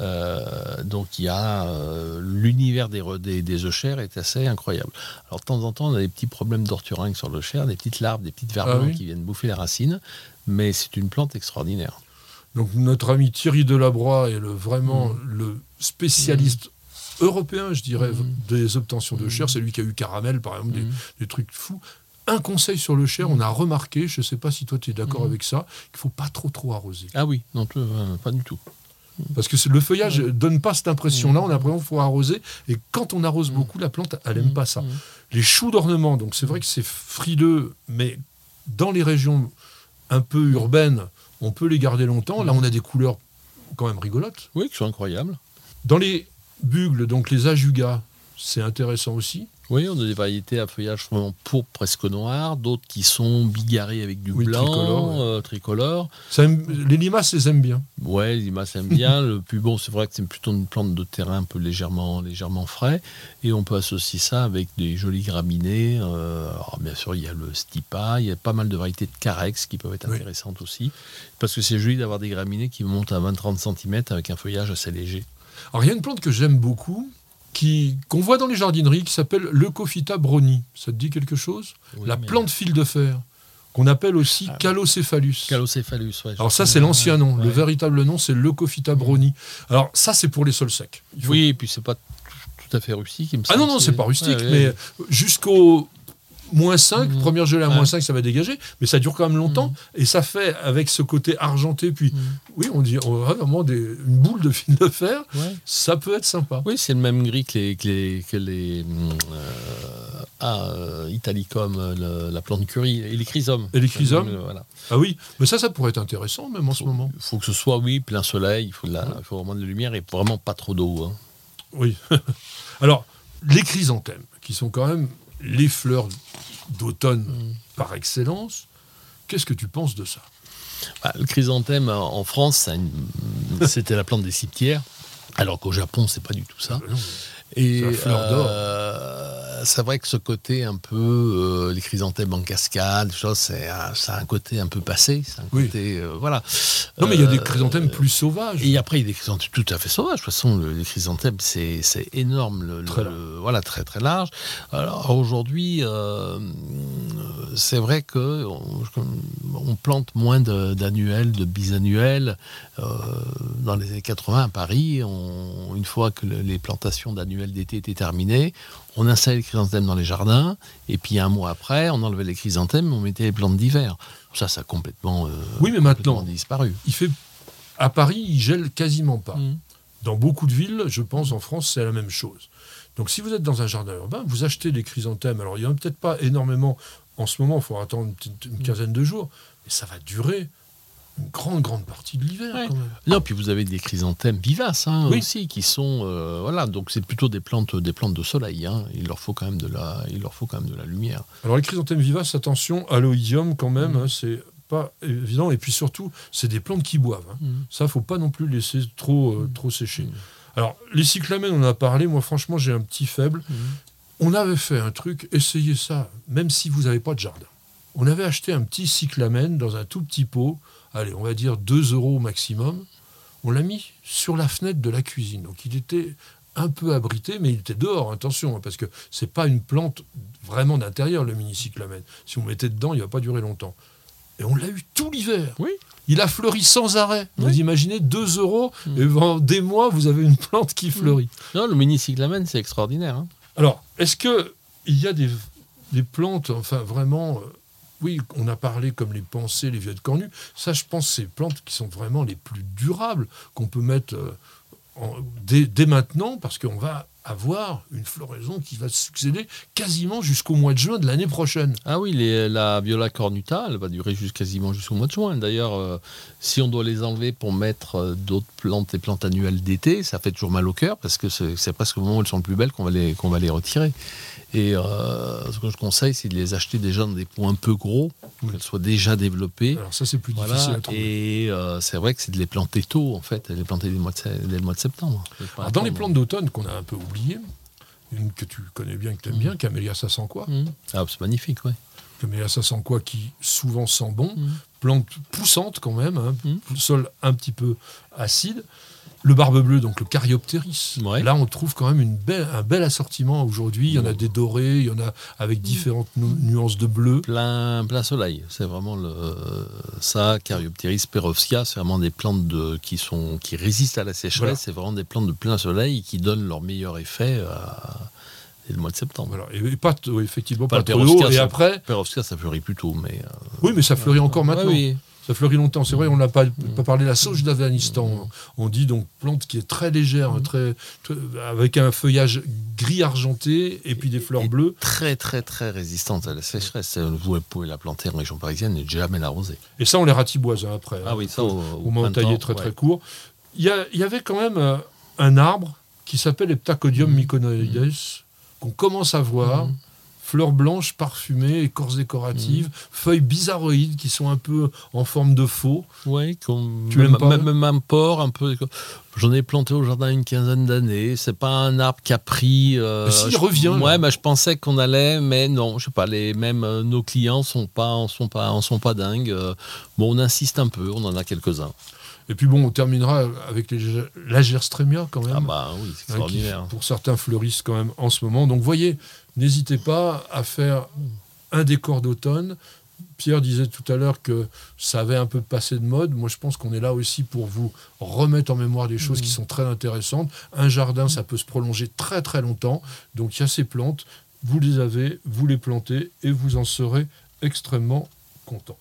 Euh, donc il y a euh, l'univers des, des, des est assez incroyable. Alors de temps en temps on a des petits problèmes d'orthorynque sur le cher, des petites larves, des petites Ah blancs oui qui viennent bouffer les racines, mais c'est une plante extraordinaire. Donc, notre ami Thierry Delabroix est le, vraiment Mm. le spécialiste européen, je dirais, Mm. des obtentions de Mm. chair. C'est lui qui a eu Caramel, par exemple, des, des trucs fous. Un conseil sur le cher, on a remarqué, je ne sais pas si toi tu es d'accord Mm. avec ça, qu'il faut pas trop trop arroser. Ah oui, non, euh, pas du tout. Parce que le feuillage Mm. donne pas cette impression-là, on a Mm. l'impression qu'il faut arroser. Et quand on arrose Mm. beaucoup, la plante, elle n'aime pas ça. Les choux d'ornement, donc c'est vrai que c'est frileux, mais dans les régions un peu urbaines, on peut les garder longtemps. Là, on a des couleurs quand même rigolotes. Oui, qui sont incroyables. Dans les bugles, donc les ajugas, c'est intéressant aussi. Oui, on a des variétés à feuillage vraiment pourpre, presque noir, d'autres qui sont bigarrés avec du Oui, blanc, tricolore, euh, tricolore. Ça aime- les limaces les aiment bien. Ouais, les limaces aiment bien. Le plus bon, c'est vrai que c'est plutôt une plante de terrain un peu légèrement, légèrement frais. Et on peut associer ça avec des jolies graminées. Euh, alors, bien sûr, il y a le stipa, il y a pas mal de variétés de carex qui peuvent être Oui. intéressantes aussi. Parce que c'est joli d'avoir des graminées qui montent à 20-30 cm avec un feuillage assez léger. Alors il y a une plante que j'aime beaucoup, qui qu'on voit dans les jardineries, qui s'appelle Leucophyta broni. Ça te dit quelque chose Oui, La plante fil de fer, qu'on appelle aussi Ah. calocéphalus. Calocéphalus, ouais. Alors ça, c'est l'ancien nom. Le véritable nom, c'est Leucophyta broni. Alors ça, c'est pour les sols secs. Faut- Oui, et puis c'est pas tout, à fait rustique, il me Ah non, non, c'est pas rustique, Ouais, mais jusqu'au moins 5, Mhm. première gelée à Ouais. moins 5, ça va dégager, mais ça dure quand même longtemps, Mhm. et ça fait, avec ce côté argenté, puis, Mhm. oui, on dit on a vraiment des, une boule de fil de fer, Ouais. ça peut être sympa. Oui, c'est le même gris que les, que les, que les, euh, Ah, euh, Italicum, le- la plante curry et les chrysomes. Et les chrysomes Euh, Voilà. Ah oui, mais ça, ça pourrait être intéressant même en ce moment. Il faut que ce soit, oui, plein soleil, il faut, de la- faut vraiment de la lumière et vraiment pas trop d'eau. hein. Oui. Alors, les chrysanthèmes, qui sont quand même les fleurs d'automne Mm. par excellence, qu'est-ce que tu penses de ça Bah, le chrysanthème en en France, c'était la plante des cimetières, alors qu'au Japon, c'est pas du tout ça. Euh, non, Et la fleur d'or. euh, c'est vrai que ce côté un peu, euh, les chrysanthèmes en cascade, c'est ça a un côté un peu passé. un Oui. côté, euh, voilà. Non, mais il y a des Euh, chrysanthèmes plus sauvages. Et après, il y a des chrysanthèmes tout à fait sauvages. De toute façon, le- les chrysanthèmes, c'est c'est énorme. Le, Très le- voilà, très très large. Alors aujourd'hui, c'est vrai que on, on plante moins de- d'annuels, de, bisannuels. Euh, dans les années 80 à Paris, on- une fois que le- les plantations d'annuels d'été étaient terminées, on installait les chrysanthèmes dans les jardins. Et puis un mois après, on enlevait les chrysanthèmes, on mettait les plantes d'hiver. Ça, ça a complètement, euh, Oui, mais maintenant, disparu. il fait à Paris, il gèle quasiment pas. Mm. Dans beaucoup de villes, je pense en France, c'est la même chose. Donc si vous êtes dans un jardin urbain, vous achetez des chrysanthèmes. Alors il n'y en a peut-être pas énormément en ce moment, il faut attendre une quinzaine de jours, mais ça va durer une grande, grande partie de l'hiver Ouais. quand même. Non, puis vous avez des chrysanthèmes vivaces hein, Oui. aussi, qui sont euh, voilà, donc c'est plutôt des plantes, des plantes de soleil. hein. Il leur faut quand même de la, il leur faut quand même de la lumière. Alors les chrysanthèmes vivaces, attention, à l'oïdium quand même, hein, c'est pas évident. Et puis surtout, c'est des plantes qui boivent. hein. Ça, faut pas non plus laisser trop, euh, trop sécher. Alors, les cyclamènes, on en a parlé. Moi, franchement, j'ai un petit faible. On avait fait un truc, essayez ça, même si vous n'avez pas de jardin. On avait acheté un petit cyclamène dans un tout petit pot, allez, on va dire 2 euros au maximum. On l'a mis sur la fenêtre de la cuisine. Donc, il était un peu abrité, mais il était dehors, attention, hein, parce que c'est pas une plante vraiment d'intérieur, le mini cyclamène. Si on mettait dedans, il ne va pas durer longtemps. Et on l'a eu tout l'hiver. Oui. Il a fleuri sans arrêt. Oui. Vous imaginez 2 euros, Mm. et pendant des mois, vous avez une plante qui fleurit. Non, le mini cyclamen, c'est extraordinaire. hein. Alors, est-ce que il y a des, des plantes, enfin vraiment, euh, oui, on a parlé comme les pensées, les violettes cornues. Ça, je pense, c'est les plantes qui sont vraiment les plus durables qu'on peut mettre euh, dès, maintenant, parce qu'on va avoir une floraison qui va succéder quasiment jusqu'au mois de juin de l'année prochaine. Ah oui, les- la Viola cornuta, elle va durer quasiment jusqu'au mois de juin. D'ailleurs, euh, si on doit les enlever pour mettre euh, d'autres plantes, des plantes annuelles d'été, ça fait toujours mal au cœur parce que c'est presque au moment où elles sont le plus belles les qu'on va les retirer. Et euh, ce que je conseille, c'est de les acheter déjà dans des pots un peu gros, Oui. qu'elles soient déjà développées. Alors ça, c'est plus Voilà, difficile à trouver. et euh, c'est vrai que c'est de les planter tôt, en fait, de les planter dès le mois de, se- dès le mois de septembre. Alors, dans les plantes d'automne qu'on a un peu oubliées, une que tu connais bien, que tu aimes bien, Camellia sasanqua. Mmh. Ah, c'est magnifique, ouais. Camellia sasanqua qui souvent sent bon. Mmh. plante poussante quand même, hein, Mm. sol un petit peu acide. Le barbe bleue, donc le Caryopteris. Ouais. Là, on trouve quand même une belle, un bel assortiment aujourd'hui. Il y en a des dorés, il y en a avec différentes nu- nuances de bleu. Plein, plein soleil. C'est vraiment le, ça, Caryopteris perovskia, c'est vraiment des plantes de, qui, sont, qui résistent à la sécheresse. Voilà. C'est vraiment des plantes de plein soleil qui donnent leur meilleur effet à- dès le mois de septembre. Voilà. Et, pas, effectivement, Pas pas, trop haut. Et après, Perovskia, ça fleurit plus tôt, mais. euh, oui, mais ça fleurit encore maintenant. ouais, oui. Ça fleurit longtemps. C'est vrai, on n'a pas, Mm. pas parlé de la sauge d'Afghanistan. On dit donc plante qui est très légère, Mm. très, très- avec un feuillage gris argenté et puis des fleurs Et bleues. Très, très, très résistante à la sécheresse. Vous pouvez la planter en région parisienne et jamais l'arroser. Et ça, on les ratiboise hein, après. Ah oui, ça, au, au printemps, taillé très très court. Il y, avait quand même euh, un arbre qui s'appelle Heptacodium myconoides, qu'on commence à voir. Fleurs blanches parfumées, écorces décoratives, feuilles bizarroïdes qui sont un peu en forme de faux. Oui, comme Tu même, pas, même, même un porc, un peu. J'en ai planté au jardin une quinzaine d'années. C'est pas un arbre qui a pris. euh, Mais si, il je- revient. Ouais, bah, je pensais qu'on allait, mais non, je sais pas. Les même euh, nos clients sont pas, en sont pas, en sont pas dingues. Euh, Bon, on insiste un peu. On en a quelques-uns. Et puis bon, on terminera avec les l'agerstremia quand même. Ah bah oui, c'est hein, qui, extraordinaire. pour certains fleurissent quand même en ce moment. Donc voyez, n'hésitez pas à faire un décor d'automne. Pierre disait tout à l'heure que ça avait un peu passé de mode. Moi, je pense qu'on est là aussi pour vous remettre en mémoire des choses qui sont très intéressantes. Un jardin, ça peut se prolonger très très longtemps. Donc il y a ces plantes, vous les avez, vous les plantez et vous en serez extrêmement content.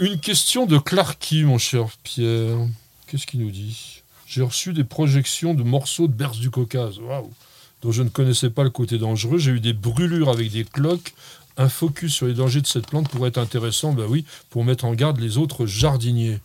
Une question de Clarky, mon cher Pierre. Qu'est-ce qu'il nous dit? J'ai reçu des projections de morceaux de berce du Caucase. Waouh dont je ne connaissais pas le côté dangereux. J'ai eu des brûlures avec des cloques. Un focus sur les dangers de cette plante pourrait être intéressant, ben oui, pour mettre en garde les autres jardiniers.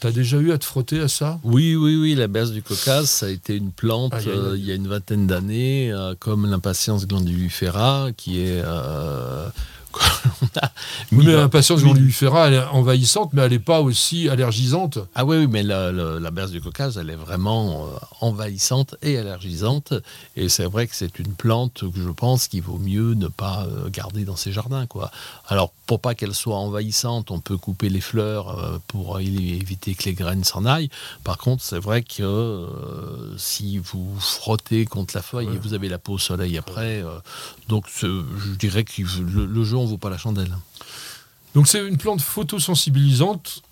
T'as déjà eu à te frotter à ça? Oui, oui, oui. La berce du Caucase, ça a été une plante euh, il y a une vingtaine d'années, euh, comme l'impatience glandulifera, qui est. euh, qu'on a Oui, mis mais l'impatience oui. glandulifera, elle est envahissante, mais elle n'est pas aussi allergisante. Ah oui, oui, mais la, la, la berce du Caucase, elle est vraiment euh, envahissante et allergisante. Et c'est vrai que c'est une plante que je pense qu'il vaut mieux ne pas euh, garder dans ses jardins. Quoi. Alors, pour pas qu'elle soit envahissante, on peut couper les fleurs euh, pour éviter que les graines s'en aillent. Par contre, c'est vrai que euh, si vous frottez contre la feuille Ouais. et vous avez la peau au soleil après, euh, donc je dirais que le, le jeu en vaut pas la chandelle. Donc c'est une plante photosensibilisante,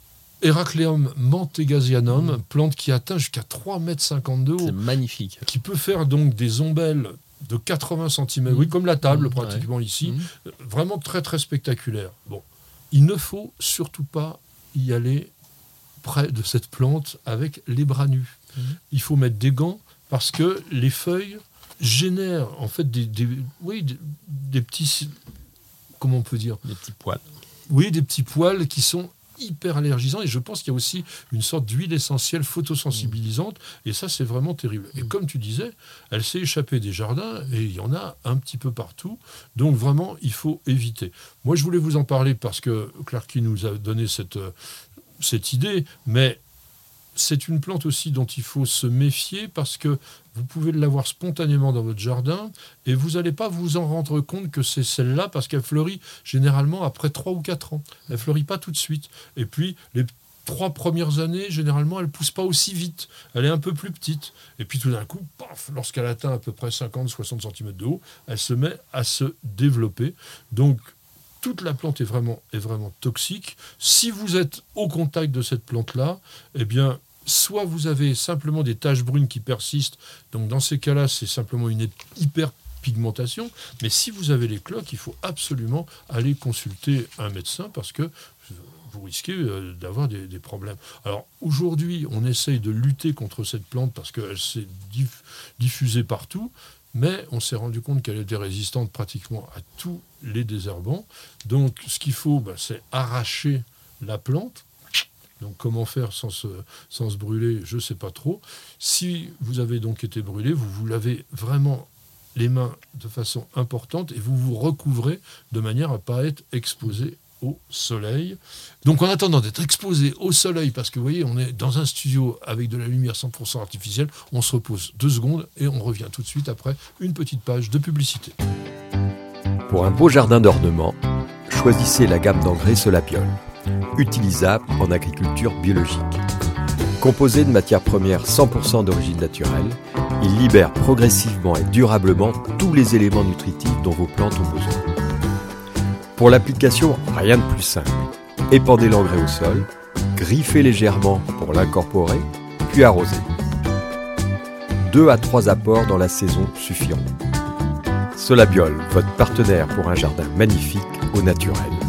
Heracleum mantegasianum, plante qui atteint jusqu'à 3,50 mètres de haut. C'est magnifique. qui peut faire donc des ombelles de 80 cm, oui, comme la table Mhm, pratiquement ici, Mhm. Euh, vraiment très très spectaculaire. Bon, il ne faut surtout pas y aller près de cette plante avec les bras nus. Mhm. Il faut mettre des gants parce que les feuilles génèrent en fait des, des- oui, des, des petits, comment on peut dire, Des petits poils. oui, des petits poils qui sont hyper allergisants et je pense qu'il y a aussi une sorte d'huile essentielle photosensibilisante et ça c'est vraiment terrible. Et comme tu disais, elle s'est échappée des jardins et il y en a un petit peu partout. Donc vraiment, il faut éviter. Moi je voulais vous en parler parce que Clarky nous a donné cette, euh, cette idée, mais c'est une plante aussi dont il faut se méfier parce que vous pouvez l'avoir spontanément dans votre jardin et vous n'allez pas vous en rendre compte que c'est celle-là parce qu'elle fleurit généralement après 3 ou 4 ans. Elle fleurit pas tout de suite. Et puis les trois premières années, généralement, elle pousse pas aussi vite. Elle est un peu plus petite. Et puis tout d'un coup, paf, lorsqu'elle atteint à peu près 50-60 cm de haut, elle se met à se développer. Donc toute la plante est vraiment, est vraiment toxique. Si vous êtes au contact de cette plante-là, eh bien, soit vous avez simplement des taches brunes qui persistent, donc dans ces cas-là, c'est simplement une hyperpigmentation, mais si vous avez les cloques, il faut absolument aller consulter un médecin parce que vous risquez euh, d'avoir des, problèmes. Alors aujourd'hui, on essaye de lutter contre cette plante parce qu'elle s'est diff- diffusée partout, mais on s'est rendu compte qu'elle était résistante pratiquement à tous les désherbants. Donc ce qu'il faut, bah, c'est arracher la plante. Donc comment faire sans se, brûler, je ne sais pas trop. Si vous avez donc été brûlé, vous vous lavez vraiment les mains de façon importante et vous vous recouvrez de manière à ne pas être exposé au soleil. Donc en attendant d'être exposé au soleil, parce que vous voyez, on est dans un studio avec de la lumière 100% artificielle, on se repose deux secondes et on revient tout de suite après une petite page de publicité. Pour un beau jardin d'ornement, choisissez la gamme d'engrais Solapiol, utilisable en agriculture biologique. Composé de matières premières 100% d'origine naturelle, il libère progressivement et durablement tous les éléments nutritifs dont vos plantes ont besoin. Pour l'application, rien de plus simple. Épandez l'engrais au sol, griffez légèrement pour l'incorporer, puis arrosez. Deux à trois apports dans la saison suffiront. Solabiol, votre partenaire pour un jardin magnifique au naturel.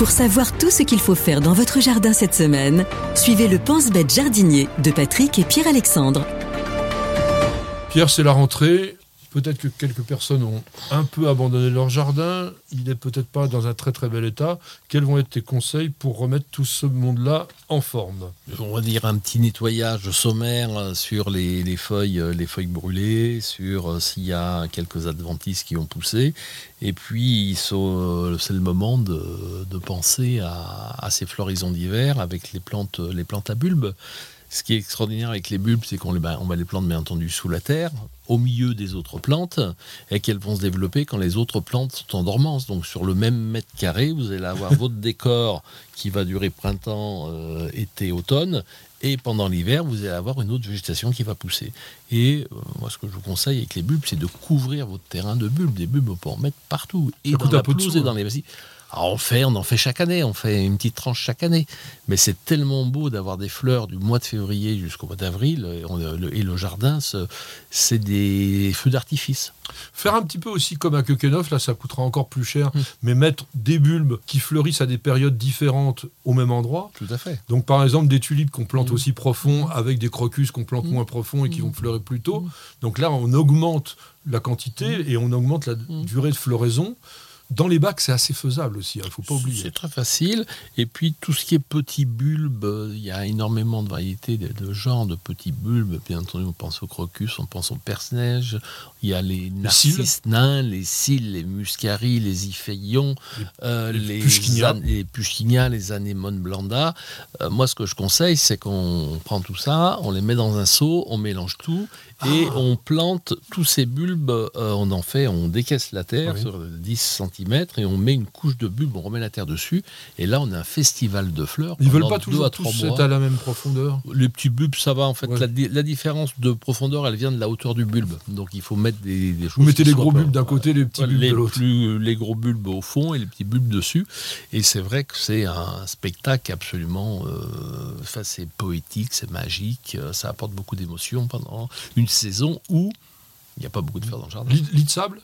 Pour savoir tout ce qu'il faut faire dans votre jardin cette semaine, suivez le Pense-Bête jardinier de Patrick et Pierre-Alexandre. Pierre, c'est la rentrée. Peut-être que quelques personnes ont un peu abandonné leur jardin. Il n'est peut-être pas dans un très très bel état. Quels vont être tes conseils pour remettre tout ce monde-là en forme? On va dire un petit nettoyage sommaire sur les, les feuilles, les feuilles brûlées, sur euh, s'il y a quelques adventices qui ont poussé. Et puis, euh, c'est le moment de, de penser à, à ces floraisons d'hiver avec les plantes, les plantes à bulbes. Ce qui est extraordinaire avec les bulbes, c'est qu'on les, bah, on va les planter bien entendu sous la terre, au milieu des autres plantes, et qu'elles vont se développer quand les autres plantes sont en dormance. Donc sur le même mètre carré, vous allez avoir votre décor qui va durer printemps, euh, été, automne, et pendant l'hiver, vous allez avoir une autre végétation qui va pousser. Et euh, moi, ce que je vous conseille avec les bulbes, c'est de couvrir votre terrain de bulbes. Des bulbes, on peut en mettre partout, et Ça dans la un peu de pelouse et dans hein. les vas-y. Alors on fait, on en fait chaque année, on fait une petite tranche chaque année. Mais c'est tellement beau d'avoir des fleurs du mois de février jusqu'au mois d'avril. Et, on- le- et le jardin, ce- c'est des feux d'artifice. Faire un petit peu aussi comme à Quequenoff, là ça coûtera encore plus cher, Mm. mais mettre des bulbes qui fleurissent à des périodes différentes au même endroit. Tout à fait. Donc par exemple des tulipes qu'on plante Mm. aussi profond avec des crocus qu'on plante moins profond et qui vont fleurir plus tôt. Donc là on augmente la quantité et on augmente la durée de floraison. Dans les bacs c'est assez faisable aussi, il ne faut pas oublier. C'est très facile. Et puis tout ce qui est petits bulbes, euh, il y a énormément de variétés de, de genres de petits bulbes. Bien entendu, on pense au crocus, on pense au perce-neige. Il y a les narcisses nains, les cils, les muscaries, les iphéions, Les- euh, les anémones blanda. Euh, moi, ce que je conseille, c'est qu'on prend tout ça, on les met dans un seau, on mélange tout et Ah. on plante tous ces bulbes. euh, on en fait, on décaisse la terre Oui. sur 10 cm et on met une couche de bulbes, on remet la terre dessus. Et là, on a un festival de fleurs. Ils veulent pendant pas toujours à tous être à la même profondeur? Les petits bulbes, ça va en fait. Ouais. La, di- la différence de profondeur, elle vient de la hauteur du bulbe. Donc il faut mettre des, des choses. Vous mettez les gros bulbes d'un côté, les petits bulbes les, de l'autre. les gros bulbes au fond et les petits bulbes dessus. Et c'est vrai que c'est un spectacle absolument. euh, Enfin, c'est poétique, c'est magique, euh, ça apporte beaucoup d'émotions pendant une saison où il n'y a pas beaucoup de fleurs dans le jardin. Lit, de sable?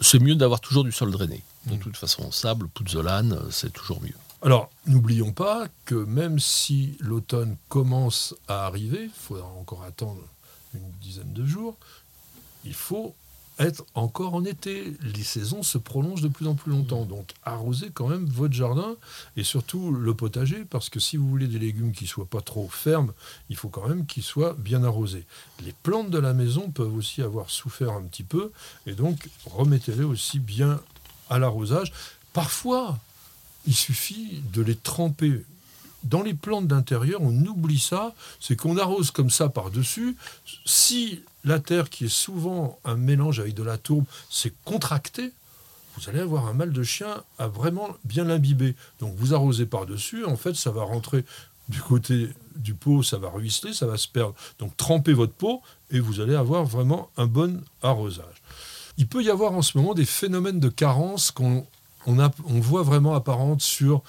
C'est mieux d'avoir toujours du sol drainé. De Mm. toute façon, sable, pouzzolane, c'est toujours mieux. Alors, n'oublions pas que même si l'automne commence à arriver, il faudra encore attendre une dizaine de jours, il faut être encore en été. Les saisons se prolongent de plus en plus longtemps. Donc, arrosez quand même votre jardin et surtout le potager, parce que si vous voulez des légumes qui ne soient pas trop fermes, il faut quand même qu'ils soient bien arrosés. Les plantes de la maison peuvent aussi avoir souffert un petit peu, et donc remettez-les aussi bien à l'arrosage. Parfois, il suffit de les tremper. Dans les plantes d'intérieur, on oublie ça, c'est qu'on arrose comme ça par-dessus. Si la terre, qui est souvent un mélange avec de la tourbe, s'est contractée, vous allez avoir un mal de chien à vraiment bien l'imbiber. Donc vous arrosez par-dessus, en fait, ça va rentrer du côté du pot, ça va ruisseler, ça va se perdre. Donc trempez votre pot et vous allez avoir vraiment un bon arrosage. Il peut y avoir en ce moment des phénomènes de carence qu'on voit vraiment apparentes sur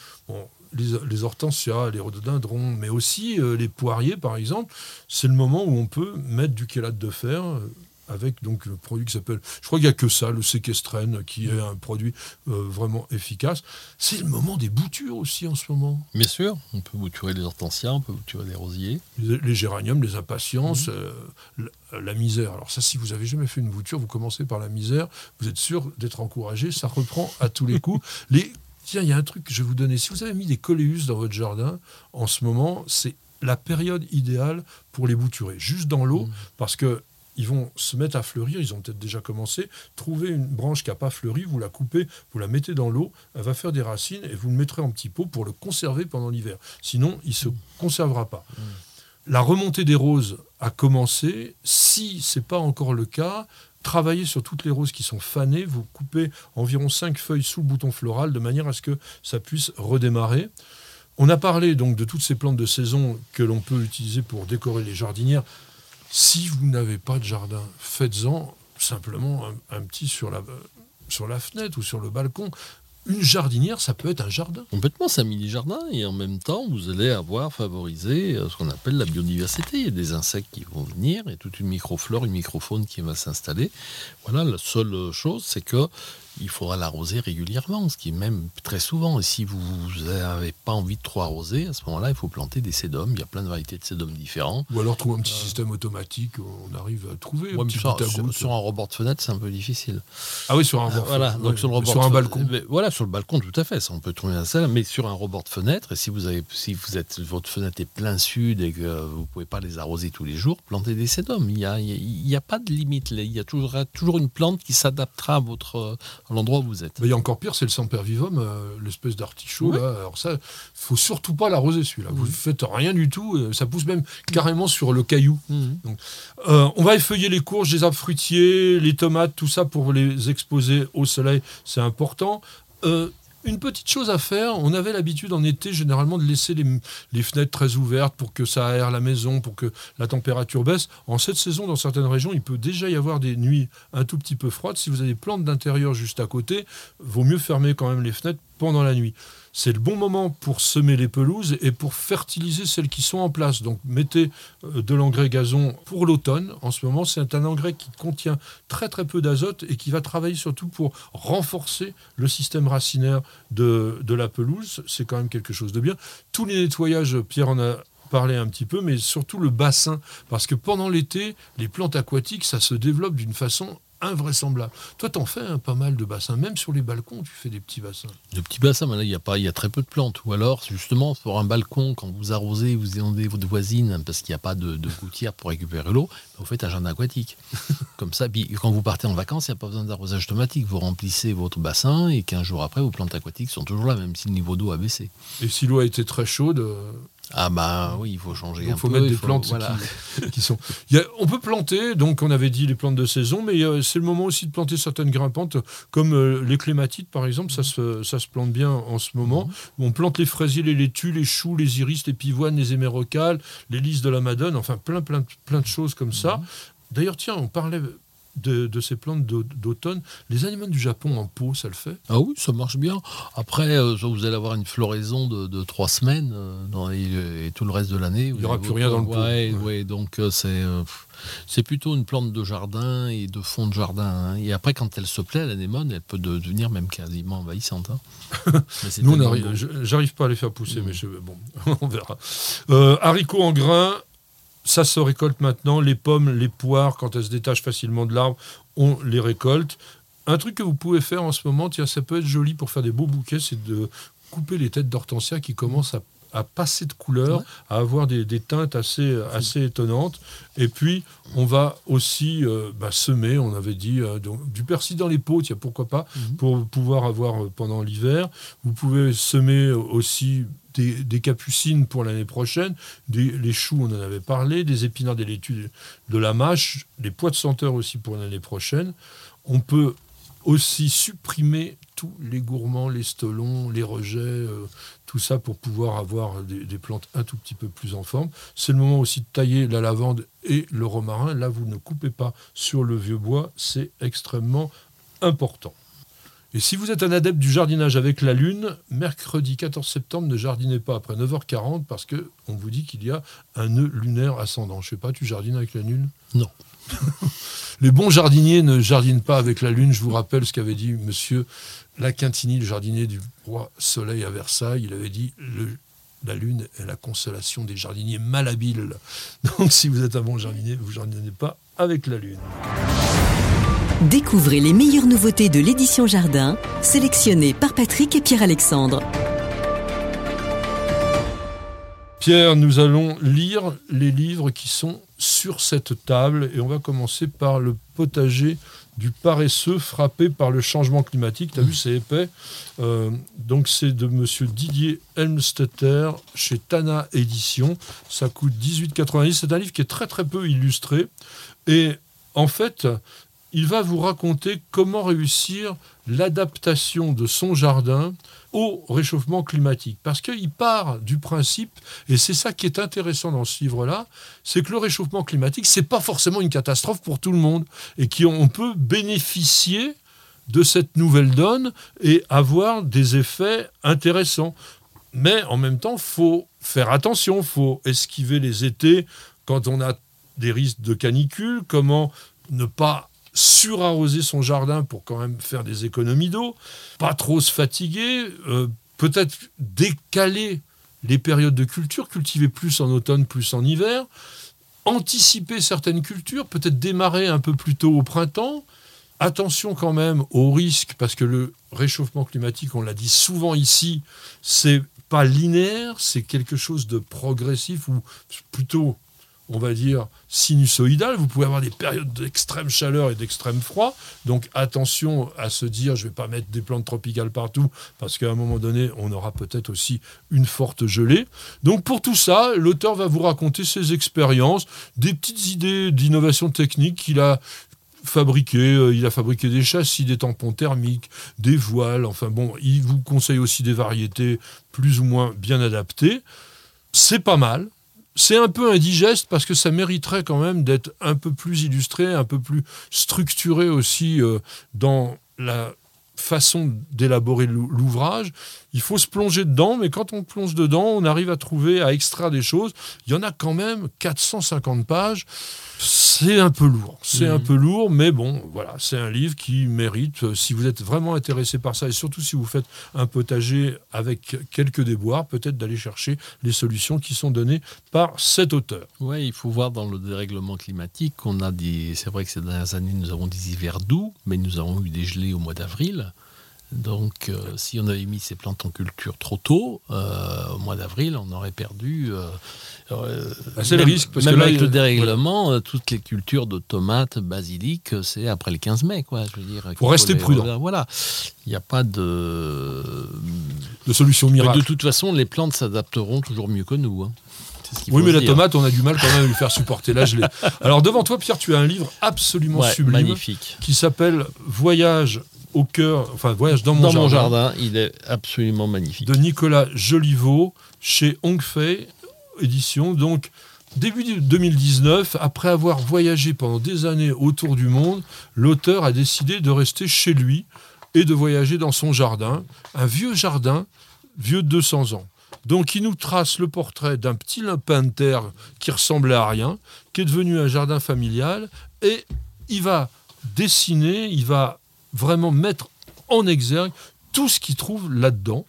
les, les hortensias, les rhododendrons, mais aussi euh, les poiriers, par exemple. C'est le moment où on peut mettre du chélate de fer euh, avec donc un produit qui s'appelle, je crois qu'il n'y a que ça, le séquestrène, qui est un produit euh, vraiment efficace. C'est le moment des boutures aussi en ce moment. Bien sûr, on peut bouturer les hortensias, on peut bouturer les rosiers. Les, les géraniums, les impatiences, euh, la, la misère. Alors ça, si vous avez jamais fait une bouture, vous commencez par la misère, vous êtes sûr d'être encouragé, ça reprend à tous les coups. Les, tiens, il y a un truc que je vais vous donner. Si vous avez mis des coléus dans votre jardin, en ce moment, c'est la période idéale pour les bouturer. Juste dans l'eau, Mhm. parce que ils vont se mettre à fleurir, ils ont peut-être déjà commencé. Trouvez une branche qui n'a pas fleuri, vous la coupez, vous la mettez dans l'eau, elle va faire des racines et vous le mettrez en petit pot pour le conserver pendant l'hiver. Sinon, il ne se conservera pas. La remontée des roses a commencé. Si ce n'est pas encore le cas, travaillez sur toutes les roses qui sont fanées. Vous coupez environ 5 feuilles sous le bouton floral de manière à ce que ça puisse redémarrer. On a parlé donc de toutes ces plantes de saison que l'on peut utiliser pour décorer les jardinières. Si vous n'avez pas de jardin, faites-en simplement un, petit sur la, sur la fenêtre ou sur le balcon. Une jardinière, ça peut être un jardin. Complètement, c'est un mini-jardin et en même temps, vous allez avoir favorisé euh, ce qu'on appelle la biodiversité. Il y a des insectes qui vont venir et toute une microflore, une microfaune qui va s'installer. Voilà, la seule chose, c'est que il faudra l'arroser régulièrement, ce qui est même très souvent. Et si vous n'avez pas envie de trop arroser, à ce moment-là, il faut planter des sédums. Il y a plein de variétés de sédums différents. Ou alors trouver un petit système automatique, on arrive à trouver un Ouais, petit sur, sur- un rebord de fenêtre, c'est un peu difficile. Ah oui, sur un rebord. Voilà, ouais, donc sur le rebord sur de un balcon. mais voilà, sur le balcon, tout à fait. Ça, on peut trouver un mais sur un rebord de fenêtre. Et si vous avez, si vous êtes, votre fenêtre est plein sud et que vous pouvez pas les arroser tous les jours, plantez des sédums. Il y a, il y a- il y a pas de limite. Il y a toujours, toujours une plante qui s'adaptera à votre, euh, à l'endroit où vous êtes. Mais il y a encore pire, c'est le sempervivum, euh, l'espèce d'artichaut. Ouais. là. Alors ça, faut surtout pas l'arroser celui-là. Vous Mhm. faites rien du tout. euh, Ça pousse même carrément sur le caillou. Mhm. Euh, on va effeuiller les courges, les arbres fruitiers, les tomates, tout ça pour les exposer au soleil. C'est important. Euh, une petite chose à faire, on avait l'habitude en été généralement de laisser les, fenêtres très ouvertes pour que ça aère la maison, pour que la température baisse. En cette saison, dans certaines régions, il peut déjà y avoir des nuits un tout petit peu froides. Si vous avez des plantes d'intérieur juste à côté, vaut mieux fermer quand même les fenêtres pendant la nuit. C'est le bon moment pour semer les pelouses et pour fertiliser celles qui sont en place. Donc mettez euh, de l'engrais gazon pour l'automne. En ce moment, c'est un engrais qui contient très très peu d'azote et qui va travailler surtout pour renforcer le système racinaire de, de la pelouse. C'est quand même quelque chose de bien. Tous les nettoyages, Pierre en a parlé un petit peu, mais surtout le bassin. Parce que pendant l'été, les plantes aquatiques, ça se développe d'une façon invraisemblable. Toi, t'en fais pas mal de bassins, même sur les balcons, tu fais des petits bassins. De petits bassins, mais là, il y a pas, il y a très peu de plantes. Ou alors, justement, pour un balcon, quand vous arrosez, vous inondez votre voisine parce qu'il n'y a pas de, de, gouttière pour récupérer l'eau, vous faites un jardin aquatique. Comme ça, puis quand vous partez en vacances, il n'y a pas besoin d'arrosage automatique. Vous remplissez votre bassin et 15 jours après, vos plantes aquatiques sont toujours là, même si le niveau d'eau a baissé. Et si l'eau a été très chaude, euh, ah bah oui, il faut changer il un faut peu. mettre il des faut- plantes voilà. qui, qui sont. Il y a- on peut planter, donc on avait dit les plantes de saison, mais euh, c'est le moment aussi de planter certaines grimpantes, comme euh, les clématites par exemple, ça se, ça se plante bien en ce moment. On plante les fraisiers, les laitues, les choux, les iris, les pivoines, les émérocales, les lys de la madone, enfin plein, plein, plein de choses comme ça. D'ailleurs, tiens, on parlait de, de ces plantes d'au- d'automne. Les aliments du Japon en pot, ça le fait? Ah oui, ça marche bien. Après, euh, vous allez avoir une floraison de, de trois semaines euh, dans- et, et tout le reste de l'année. Il y aura plus rien dans le pot. Ouais, Ouais. ouais, donc euh, c'est c'est plutôt une plante de jardin et de fond de jardin. hein. Et après, quand elle se plaît, l'anémone, elle peut de- devenir même quasiment envahissante. hein. Nous, j'arrive pas à les faire pousser, Mm. mais je, bon, on verra. Euh, haricots en grains, ça se récolte maintenant. Les pommes, les poires, quand elles se détachent facilement de l'arbre, on les récolte. Un truc que vous pouvez faire en ce moment, tiens, ça peut être joli pour faire des beaux bouquets, c'est de couper les têtes d'hortensia qui commencent à, à passer de couleur, Ouais. à avoir des, des teintes assez, assez étonnantes. Et puis, on va aussi euh, bah, semer, on avait dit, euh, donc, du persil dans les pots, tiens, pourquoi pas, Mhm. pour pouvoir avoir euh, pendant l'hiver. Vous pouvez semer aussi des, des capucines pour l'année prochaine, des, les choux, on en avait parlé, des épinards, des laitues, de la mâche, des pois de senteur aussi pour l'année prochaine. On peut aussi supprimer tous les gourmands, les stolons, les rejets, euh, tout ça pour pouvoir avoir des, des plantes un tout petit peu plus en forme. C'est le moment aussi de tailler la lavande et le romarin. Là, vous ne coupez pas sur le vieux bois, c'est extrêmement important. Et si vous êtes un adepte du jardinage avec la lune, mercredi 14 septembre, ne jardinez pas après 9h40 parce que on vous dit qu'il y a un nœud lunaire ascendant. Je sais pas, tu jardines avec la lune? Non. Les bons jardiniers ne jardinent pas avec la lune. Je vous rappelle ce qu'avait dit monsieur Laquintini, le jardinier du roi Soleil à Versailles. Il avait dit la lune est la consolation des jardiniers malhabiles. Donc si vous êtes un bon jardinier, vous jardinez pas avec la lune. Découvrez les meilleures nouveautés de l'édition Jardin, sélectionnées par Patrick et Pierre-Alexandre. Pierre, nous allons lire les livres qui sont sur cette table et on va commencer par le potager du paresseux frappé par le changement climatique. Tu vu, c'est épais. Euh, donc c'est de monsieur Didier Helmstetter chez Tana Édition. Ça coûte 18,90. C'est un livre qui est très très peu illustré. Et en fait, il va vous raconter comment réussir l'adaptation de son jardin au réchauffement climatique. Parce qu'il part du principe, et c'est ça qui est intéressant dans ce livre-là, c'est que le réchauffement climatique, c'est pas forcément une catastrophe pour tout le monde, et qu'on peut bénéficier de cette nouvelle donne et avoir des effets intéressants. Mais en même temps, faut faire attention, faut esquiver les étés quand on a des risques de canicule, comment ne pas surarroser son jardin pour quand même faire des économies d'eau, pas trop se fatiguer, euh, peut-être décaler les périodes de culture, cultiver plus en automne, plus en hiver, anticiper certaines cultures, peut-être démarrer un peu plus tôt au printemps. Attention quand même aux risques, parce que le réchauffement climatique, on l'a dit souvent ici, c'est pas linéaire, c'est quelque chose de progressif ou plutôt, on va dire, sinusoïdal. Vous pouvez avoir des périodes d'extrême chaleur et d'extrême froid. Donc attention à se dire, je ne vais pas mettre des plantes tropicales partout, parce qu'à un moment donné, on aura peut-être aussi une forte gelée. Donc pour tout ça, l'auteur va vous raconter ses expériences, des petites idées d'innovation technique qu'il a fabriqué, euh, il a fabriqué des châssis, des tampons thermiques, des voiles, enfin bon, il vous conseille aussi des variétés plus ou moins bien adaptées. C'est pas mal. C'est un peu indigeste parce que ça mériterait quand même d'être un peu plus illustré, un peu plus structuré aussi euh, dans la façon d'élaborer l'ouvrage. Il faut se plonger dedans, mais quand on plonge dedans, on arrive à trouver, à extraire des choses. Il y en a quand même 450 pages. C'est un peu lourd, c'est un mhm. peu lourd, mais bon, voilà, c'est un livre qui mérite, euh, si vous êtes vraiment intéressé par ça, et surtout si vous faites un potager avec quelques déboires, peut-être d'aller chercher les solutions qui sont données par cet auteur. Oui, il faut voir dans le dérèglement climatique qu'on a des... C'est vrai que ces dernières années, nous avons des hivers doux, mais nous avons eu des gelées au mois d'avril. Donc, euh, si on avait mis ces plantes en culture trop tôt, euh, au mois d'avril, on aurait perdu. Euh, c'est le risque. Parce même avec le dérèglement, toutes les cultures de tomates, basilic, c'est après le 15 mai. Quoi, je veux dire, faut rester prudent. Voilà. Il n'y a pas de... de solution miracle. de toute façon, les plantes s'adapteront toujours mieux que nous. Hein. Oui, mais la tomate, on a du mal quand même à lui faire supporter la gelée. Alors devant toi, Pierre, tu as un livre absolument sublime magnifique. qui s'appelle Voyage au cœur, enfin Voyage dans mon jardin. jardin, il est absolument magnifique. De Nicolas Joliveau chez Hongfei Édition. Donc début 2019, après avoir voyagé pendant des années autour du monde, l'auteur a décidé de rester chez lui et de voyager dans son jardin, un vieux jardin, vieux de 200 ans. Donc il nous trace le portrait d'un petit lapin de terre qui ressemblait à rien, qui est devenu un jardin familial, et il va dessiner, il va vraiment mettre en exergue tout ce qu'il trouve là-dedans,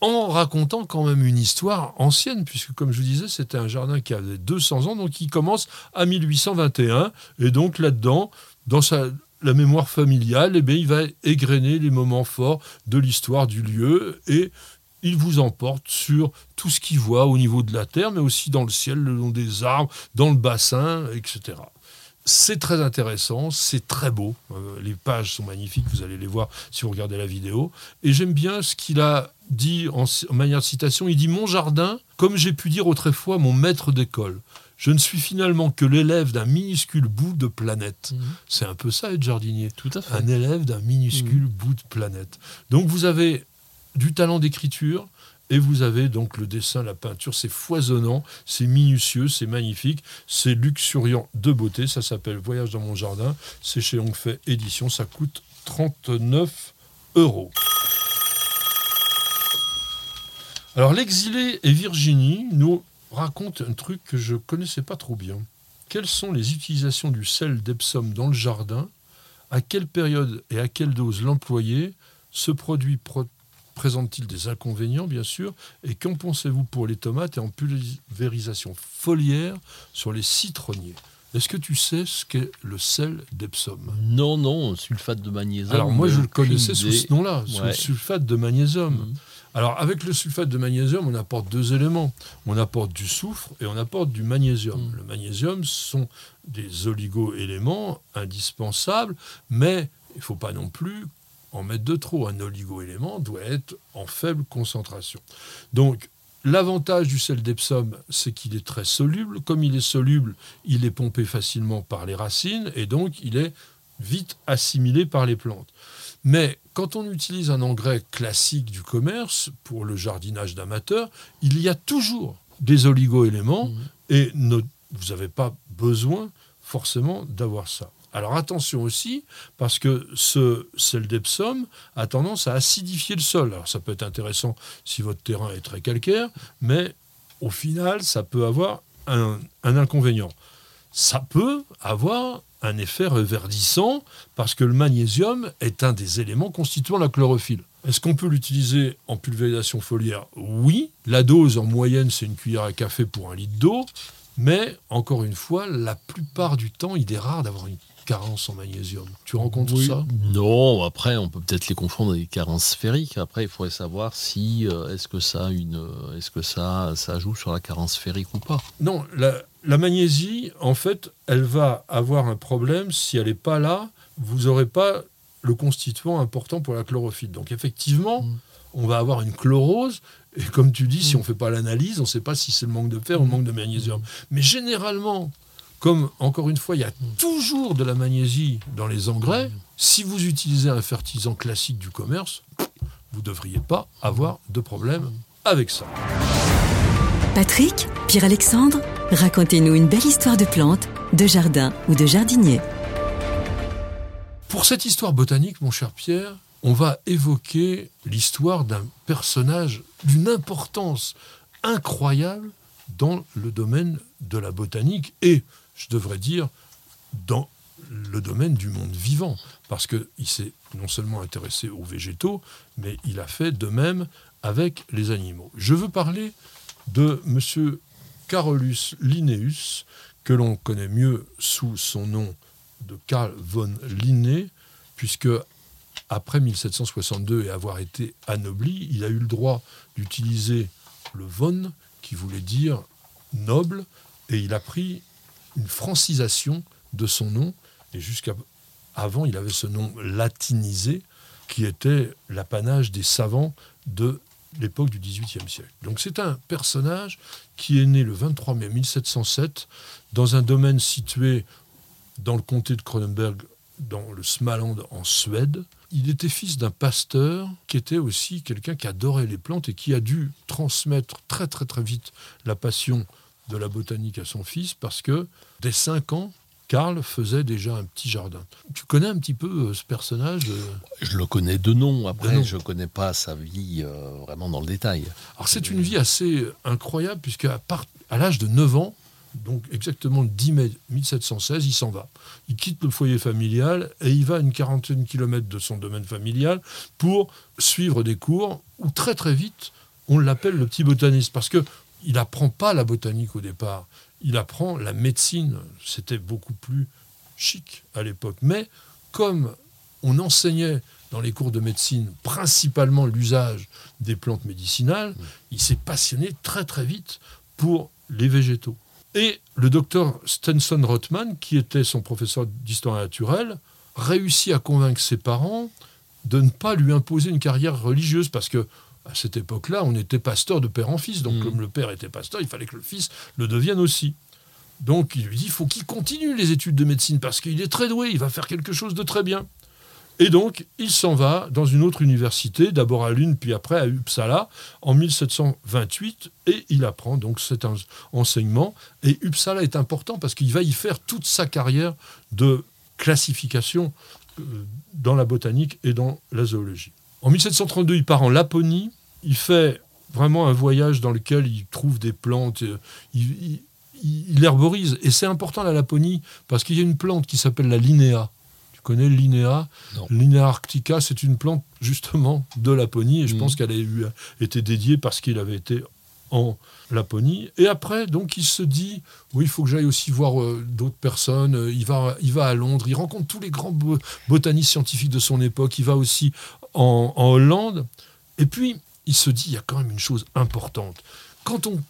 en racontant quand même une histoire ancienne, puisque comme je vous disais, c'était un jardin qui avait 200 ans, donc il commence à 1821, et donc là-dedans, dans sa, la mémoire familiale, eh bien, il va égrener les moments forts de l'histoire du lieu, et il vous emporte sur tout ce qu'il voit au niveau de la terre, mais aussi dans le ciel, le long des arbres, dans le bassin, etc. C'est très intéressant, c'est très beau. Euh, les pages sont magnifiques, vous allez les voir si vous regardez la vidéo. Et j'aime bien ce qu'il a dit en, manière de citation. Il dit Mon jardin, comme j'ai pu dire autrefois, mon maître d'école. Je ne suis finalement que l'élève d'un minuscule bout de planète. Mhm. C'est un peu ça être jardinier. Tout à fait. Un élève d'un minuscule mhm. bout de planète. Donc vous avez du talent d'écriture, et vous avez donc le dessin, la peinture, c'est foisonnant, c'est minutieux, c'est magnifique, c'est luxuriant de beauté. Ça s'appelle Voyage dans mon jardin. C'est chez Hongfei Édition. Ça coûte 39 euros. Alors, l'exilé et Virginie nous racontent un truc que je ne connaissais pas trop bien. Quelles sont les utilisations du sel d'Epsom dans le jardin? À quelle période et à quelle dose l'employer? Ce produit présente-t-il des inconvénients, bien sûr Et qu'en pensez-vous pour les tomates et en pulvérisation foliaire sur les citronniers? Est-ce que tu sais ce qu'est le sel d'Epsom? Non, non, sulfate de magnésium. Alors moi je le connaissais sous ce nom-là, sous le sulfate de magnésium. Mhm. Alors avec le sulfate de magnésium, on apporte deux éléments. On apporte du soufre et on apporte du magnésium. Mhm. Le magnésium sont des oligo-éléments indispensables, mais il ne faut pas non plus en mettre de trop. Un oligo-élément doit être en faible concentration. Donc, L'avantage du sel d'Epsom, c'est qu'il est très soluble. Comme il est soluble, il est pompé facilement par les racines et donc il est vite assimilé par les plantes. Mais quand on utilise un engrais classique du commerce pour le jardinage d'amateurs, il y a toujours des oligo-éléments mmh. et vous n'avez pas besoin forcément d'avoir ça. Alors attention aussi, parce que ce sel d'Epsom a tendance à acidifier le sol. Alors ça peut être intéressant si votre terrain est très calcaire, mais au final, ça peut avoir un, inconvénient. Ça peut avoir un effet reverdissant parce que le magnésium est un des éléments constituant la chlorophylle. Est-ce qu'on peut l'utiliser en pulvérisation foliaire? Oui. La dose en moyenne, c'est une cuillère à café pour un litre d'eau. Mais encore une fois, la plupart du temps, il est rare d'avoir une carences en magnésium. Tu rencontres ça? Non, après, on peut peut-être les confondre avec des carences sphériques. Après, il faudrait savoir si euh, est-ce que ça une euh, est-ce que ça ça joue sur la carence sphérique ou pas. Non, la, magnésie, en fait, elle va avoir un problème si elle n'est pas là. Vous n'aurez pas le constituant important pour la chlorophylle. Donc effectivement, mm. on va avoir une chlorose. Et comme tu dis, si mm. on ne fait pas l'analyse, on ne sait pas si c'est le manque de fer ou le manque de magnésium. Mais généralement, comme encore une fois, il y a toujours de la magnésie dans les engrais, si vous utilisez un fertilisant classique du commerce, vous ne devriez pas avoir de problème avec ça. Patrick, Pierre-Alexandre, racontez-nous une belle histoire de plante, de jardin ou de jardinier. Pour cette histoire botanique, mon cher Pierre, on va évoquer l'histoire d'un personnage d'une importance incroyable dans le domaine de la botanique et, je devrais dire, dans le domaine du monde vivant, parce qu'il s'est non seulement intéressé aux végétaux, mais il a fait de même avec les animaux. Je veux parler de M. Carolus Linnaeus, que l'on connaît mieux sous son nom de Carl von Linné, puisque après 1762 et avoir été anobli, il a eu le droit d'utiliser le von, qui voulait dire noble, et il a pris une francisation de son nom, et jusqu'à avant, il avait ce nom latinisé, qui était l'apanage des savants de l'époque du XVIIIe siècle. Donc c'est un personnage qui est né le 23 mai 1707 dans un domaine situé dans le comté de Cronenberg, dans le Smaland en Suède. Il était fils d'un pasteur qui était aussi quelqu'un qui adorait les plantes et qui a dû transmettre très très très vite la passion de la botanique à son fils parce que dès 5 ans, Karl faisait déjà un petit jardin. Tu connais un petit peu euh, ce personnage euh? Je le connais de nom. Après, je ne connais pas sa vie euh, vraiment dans le détail. Alors, c'est une vie assez incroyable, puisque à, à l'âge de 9 ans, donc exactement le 10 mai 1716, il s'en va. Il quitte le foyer familial et il va à une quarantaine de kilomètres de son domaine familial pour suivre des cours où très très vite on l'appelle le petit botaniste parce que il n'apprend pas la botanique au départ il apprend la médecine. C'était beaucoup plus chic à l'époque. Mais comme on enseignait dans les cours de médecine principalement l'usage des plantes médicinales, il s'est passionné très très vite pour les végétaux. Et le docteur Stenson Rothman, qui était son professeur d'histoire naturelle, réussit à convaincre ses parents de ne pas lui imposer une carrière religieuse parce que à cette époque-là, on était pasteur de père en fils. Donc, mm. comme le père était pasteur, il fallait que le fils le devienne aussi. Donc, il lui dit il faut qu'il continue les études de médecine parce qu'il est très doué, il va faire quelque chose de très bien. Et donc, il s'en va dans une autre université, d'abord à Lune, puis après à Uppsala, en 1728, et il apprend donc cet enseignement. Et Uppsala est important parce qu'il va y faire toute sa carrière de classification euh, dans la botanique et dans la zoologie. En 1732, il part en Laponie. Il fait vraiment un voyage dans lequel il trouve des plantes. Euh, il, il, herborise. Et c'est important la Laponie parce qu'il y a une plante qui s'appelle la linéa. Connais linéa Linéa arctica, c'est une plante justement de Laponie. Et je pense mhm. qu'elle a été dédiée parce qu'il avait été en Laponie. Et après, donc, il se dit, oui, il faut que j'aille aussi voir euh, d'autres personnes. Il va, il va à Londres, il rencontre tous les grands botanistes scientifiques de son époque. Il va aussi en, Hollande. Et puis, il se dit, il y a quand même une chose importante. Quand on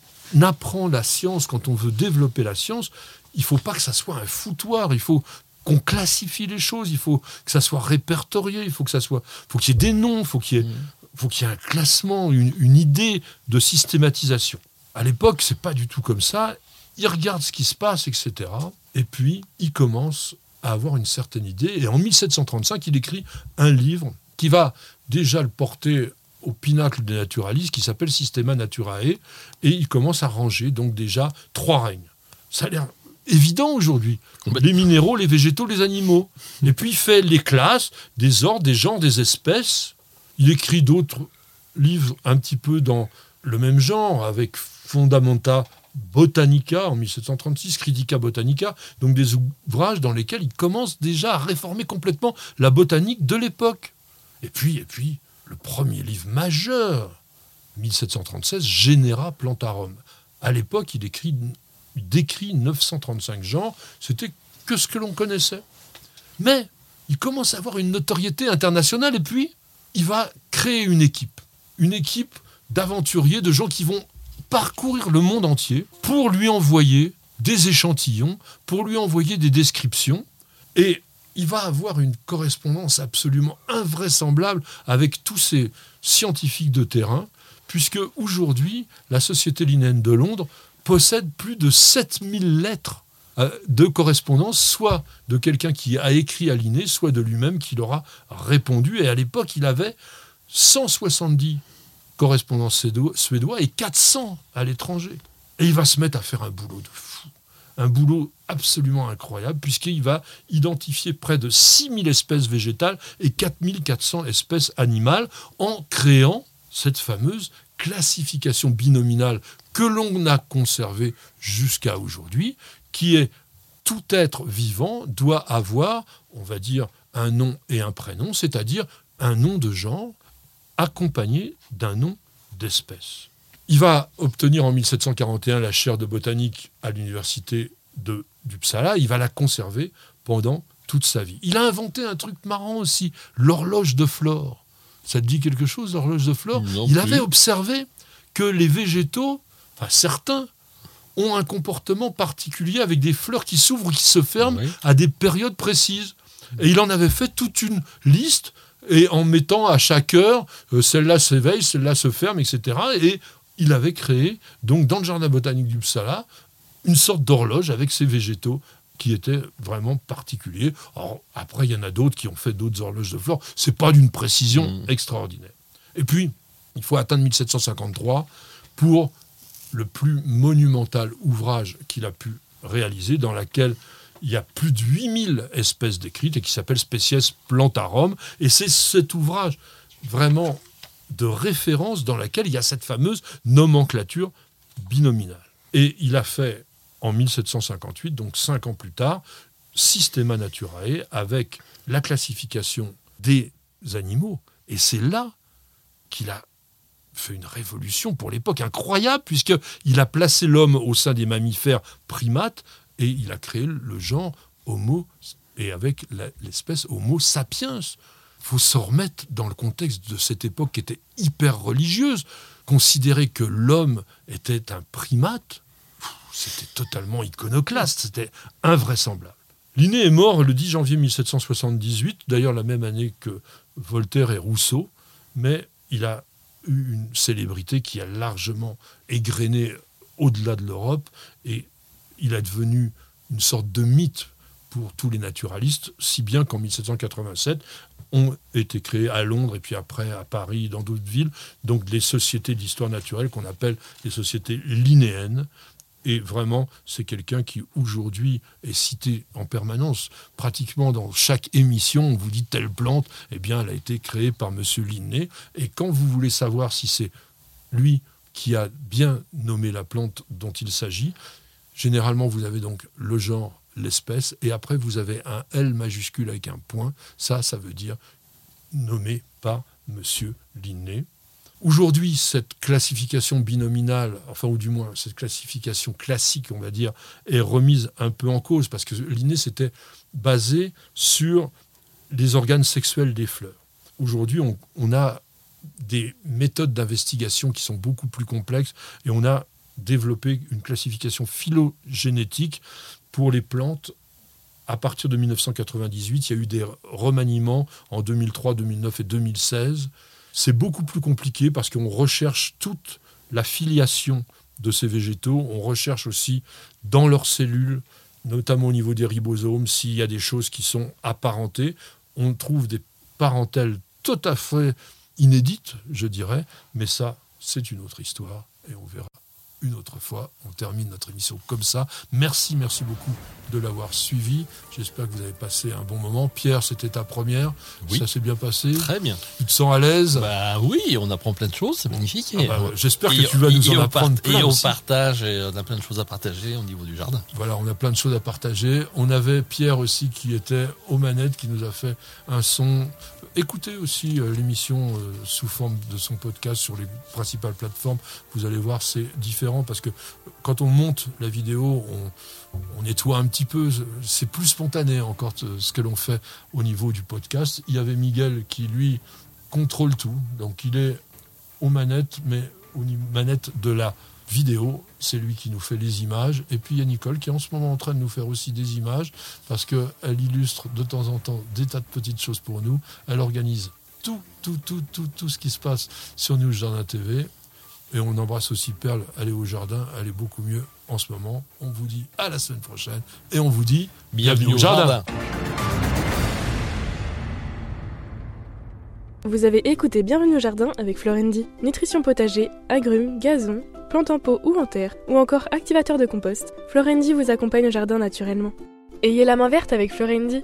apprend la science, quand on veut développer la science, il ne faut pas que ça soit un foutoir. Il faut qu'on classifie les choses. Il faut que ça soit répertorié. Il faut que ça soit, faut qu'il y ait des noms. Il faut qu'il y ait, mmh. faut qu'il y ait un classement, une, idée de systématisation. À l'époque, c'est pas du tout comme ça. Il regarde ce qui se passe, etc. Et puis, il commence à avoir une certaine idée. Et en 1735, il écrit un livre qui va déjà le porter au pinacle des naturalistes, qui s'appelle Systema Naturae, et il commence à ranger donc déjà trois règnes. Ça a l'air évident aujourd'hui. Les minéraux, les végétaux, les animaux. Et puis il fait les classes des ordres, des genres, des espèces. Il écrit d'autres livres un petit peu dans le même genre, avec Fondamenta Botanica en 1736, Critica Botanica, donc des ouvrages dans lesquels il commence déjà à réformer complètement la botanique de l'époque. Et puis, et puis, le premier livre majeur, 1736, Genera Plantarum. À l'époque, il, écrit, décrit 935 genres, c'était que ce que l'on connaissait. Mais il commence à avoir une notoriété internationale et puis il va créer une équipe. Une équipe d'aventuriers, de gens qui vont parcourir le monde entier pour lui envoyer des échantillons, pour lui envoyer des descriptions. Et il va avoir une correspondance absolument invraisemblable avec tous ces scientifiques de terrain, puisque aujourd'hui, la Société Linnéenne de Londres possède plus de 7000 lettres euh, de correspondance, soit de quelqu'un qui a écrit à Linné, soit de lui-même qui leur a répondu. Et à l'époque, il avait 170 correspondants suédois et 400 à l'étranger. Et il va se mettre à faire un boulot de fou un boulot absolument incroyable puisqu'il va identifier près de 6000 espèces végétales et 4400 espèces animales en créant cette fameuse classification binominale que l'on a conservée jusqu'à aujourd'hui, qui est tout être vivant doit avoir, on va dire, un nom et un prénom, c'est-à-dire un nom de genre accompagné d'un nom d'espèce. Il va obtenir en 1741 la chaire de botanique à l'université de d'Uppsala. Il va la conserver pendant toute sa vie. Il a inventé un truc marrant aussi, l'horloge de Flore. Ça te dit quelque chose, l'horloge de Flore? Il avait observé que les végétaux, enfin certains, ont un comportement particulier avec des fleurs qui s'ouvrent ou qui se ferment à des périodes précises. Et il en avait fait toute une liste et en mettant à chaque heure, euh, celle-là s'éveille, celle-là se ferme, etc. Et il avait créé, donc dans le jardin botanique du Psala, une sorte d'horloge avec ces végétaux qui étaient vraiment particuliers. après, il y en a d'autres qui ont fait d'autres horloges de flore. C'est pas d'une précision mmh. extraordinaire. Et puis, il faut atteindre 1753 pour le plus monumental ouvrage qu'il a pu réaliser, dans lequel il y a plus de 8000 espèces décrites et qui s'appelle Species Plantarum. Et c'est cet ouvrage vraiment de référence dans lequel il y a cette fameuse nomenclature binominale. Et il a fait en 1758, donc cinq ans plus tard, Systema Naturae avec la classification des animaux. Et c'est là qu'il a fait une révolution pour l'époque incroyable, puisqu'il a placé l'homme au sein des mammifères primates et il a créé le genre Homo, et avec l'espèce Homo sapiens. Il faut se remettre dans le contexte de cette époque qui était hyper religieuse. Considérer que l'homme était un primate, c'était totalement iconoclaste, c'était invraisemblable. Linné est mort le 10 janvier 1778, d'ailleurs la même année que Voltaire et Rousseau, mais il a une célébrité qui a largement égrené au-delà de l'Europe et il est devenu une sorte de mythe pour tous les naturalistes, si bien qu'en 1787 ont été créées à Londres et puis après à Paris, dans d'autres villes, donc les sociétés d'histoire naturelle qu'on appelle les sociétés linéennes, et vraiment, c'est quelqu'un qui aujourd'hui est cité en permanence. Pratiquement dans chaque émission, on vous dit telle plante, eh bien, elle a été créée par M. Linné. Et quand vous voulez savoir si c'est lui qui a bien nommé la plante dont il s'agit, généralement, vous avez donc le genre, l'espèce, et après, vous avez un L majuscule avec un point. Ça, ça veut dire nommé par M. Linné. Aujourd'hui, cette classification binominale, enfin, ou du moins cette classification classique, on va dire, est remise un peu en cause parce que l'inné s'était basé sur les organes sexuels des fleurs. Aujourd'hui, on, a des méthodes d'investigation qui sont beaucoup plus complexes et on a développé une classification phylogénétique pour les plantes à partir de 1998. Il y a eu des remaniements en 2003, 2009 et 2016 c'est beaucoup plus compliqué parce qu'on recherche toute la filiation de ces végétaux. On recherche aussi dans leurs cellules, notamment au niveau des ribosomes, s'il y a des choses qui sont apparentées. On trouve des parentèles tout à fait inédites, je dirais, mais ça, c'est une autre histoire et on verra une autre fois. On termine notre émission comme ça. Merci, merci beaucoup de l'avoir suivi. J'espère que vous avez passé un bon moment. Pierre, c'était ta première. Oui. Ça s'est bien passé. Très bien. Tu te sens à l'aise? Bah oui, on apprend plein de choses, c'est magnifique. Ah bah j'espère que tu vas nous en apprendre plein. Et on partage, et on a plein de choses à partager au niveau du jardin. Voilà, on a plein de choses à partager. On avait Pierre aussi qui était aux manettes, qui nous a fait un son Écoutez aussi euh, l'émission euh, sous forme de son podcast sur les principales plateformes. Vous allez voir, c'est différent parce que quand on monte la vidéo, on, nettoie un petit peu. C'est plus spontané encore ce que l'on fait au niveau du podcast. Il y avait Miguel qui, lui, contrôle tout. Donc il est aux manettes, mais aux manettes de la vidéo, c'est lui qui nous fait les images. Et puis il y a Nicole qui est en ce moment en train de nous faire aussi des images, parce qu'elle illustre de temps en temps des tas de petites choses pour nous. Elle organise tout, tout, tout, tout, tout ce qui se passe sur News Jardin TV. Et on embrasse aussi Perle, aller au jardin, est beaucoup mieux en ce moment. On vous dit à la semaine prochaine et on vous dit bienvenue, au jardin. Vous avez écouté Bienvenue au jardin avec Florendi. Nutrition potager, agrumes, gazon, plantes en pot ou en terre, ou encore activateur de compost, Florendi vous accompagne au jardin naturellement. Ayez la main verte avec Florendi.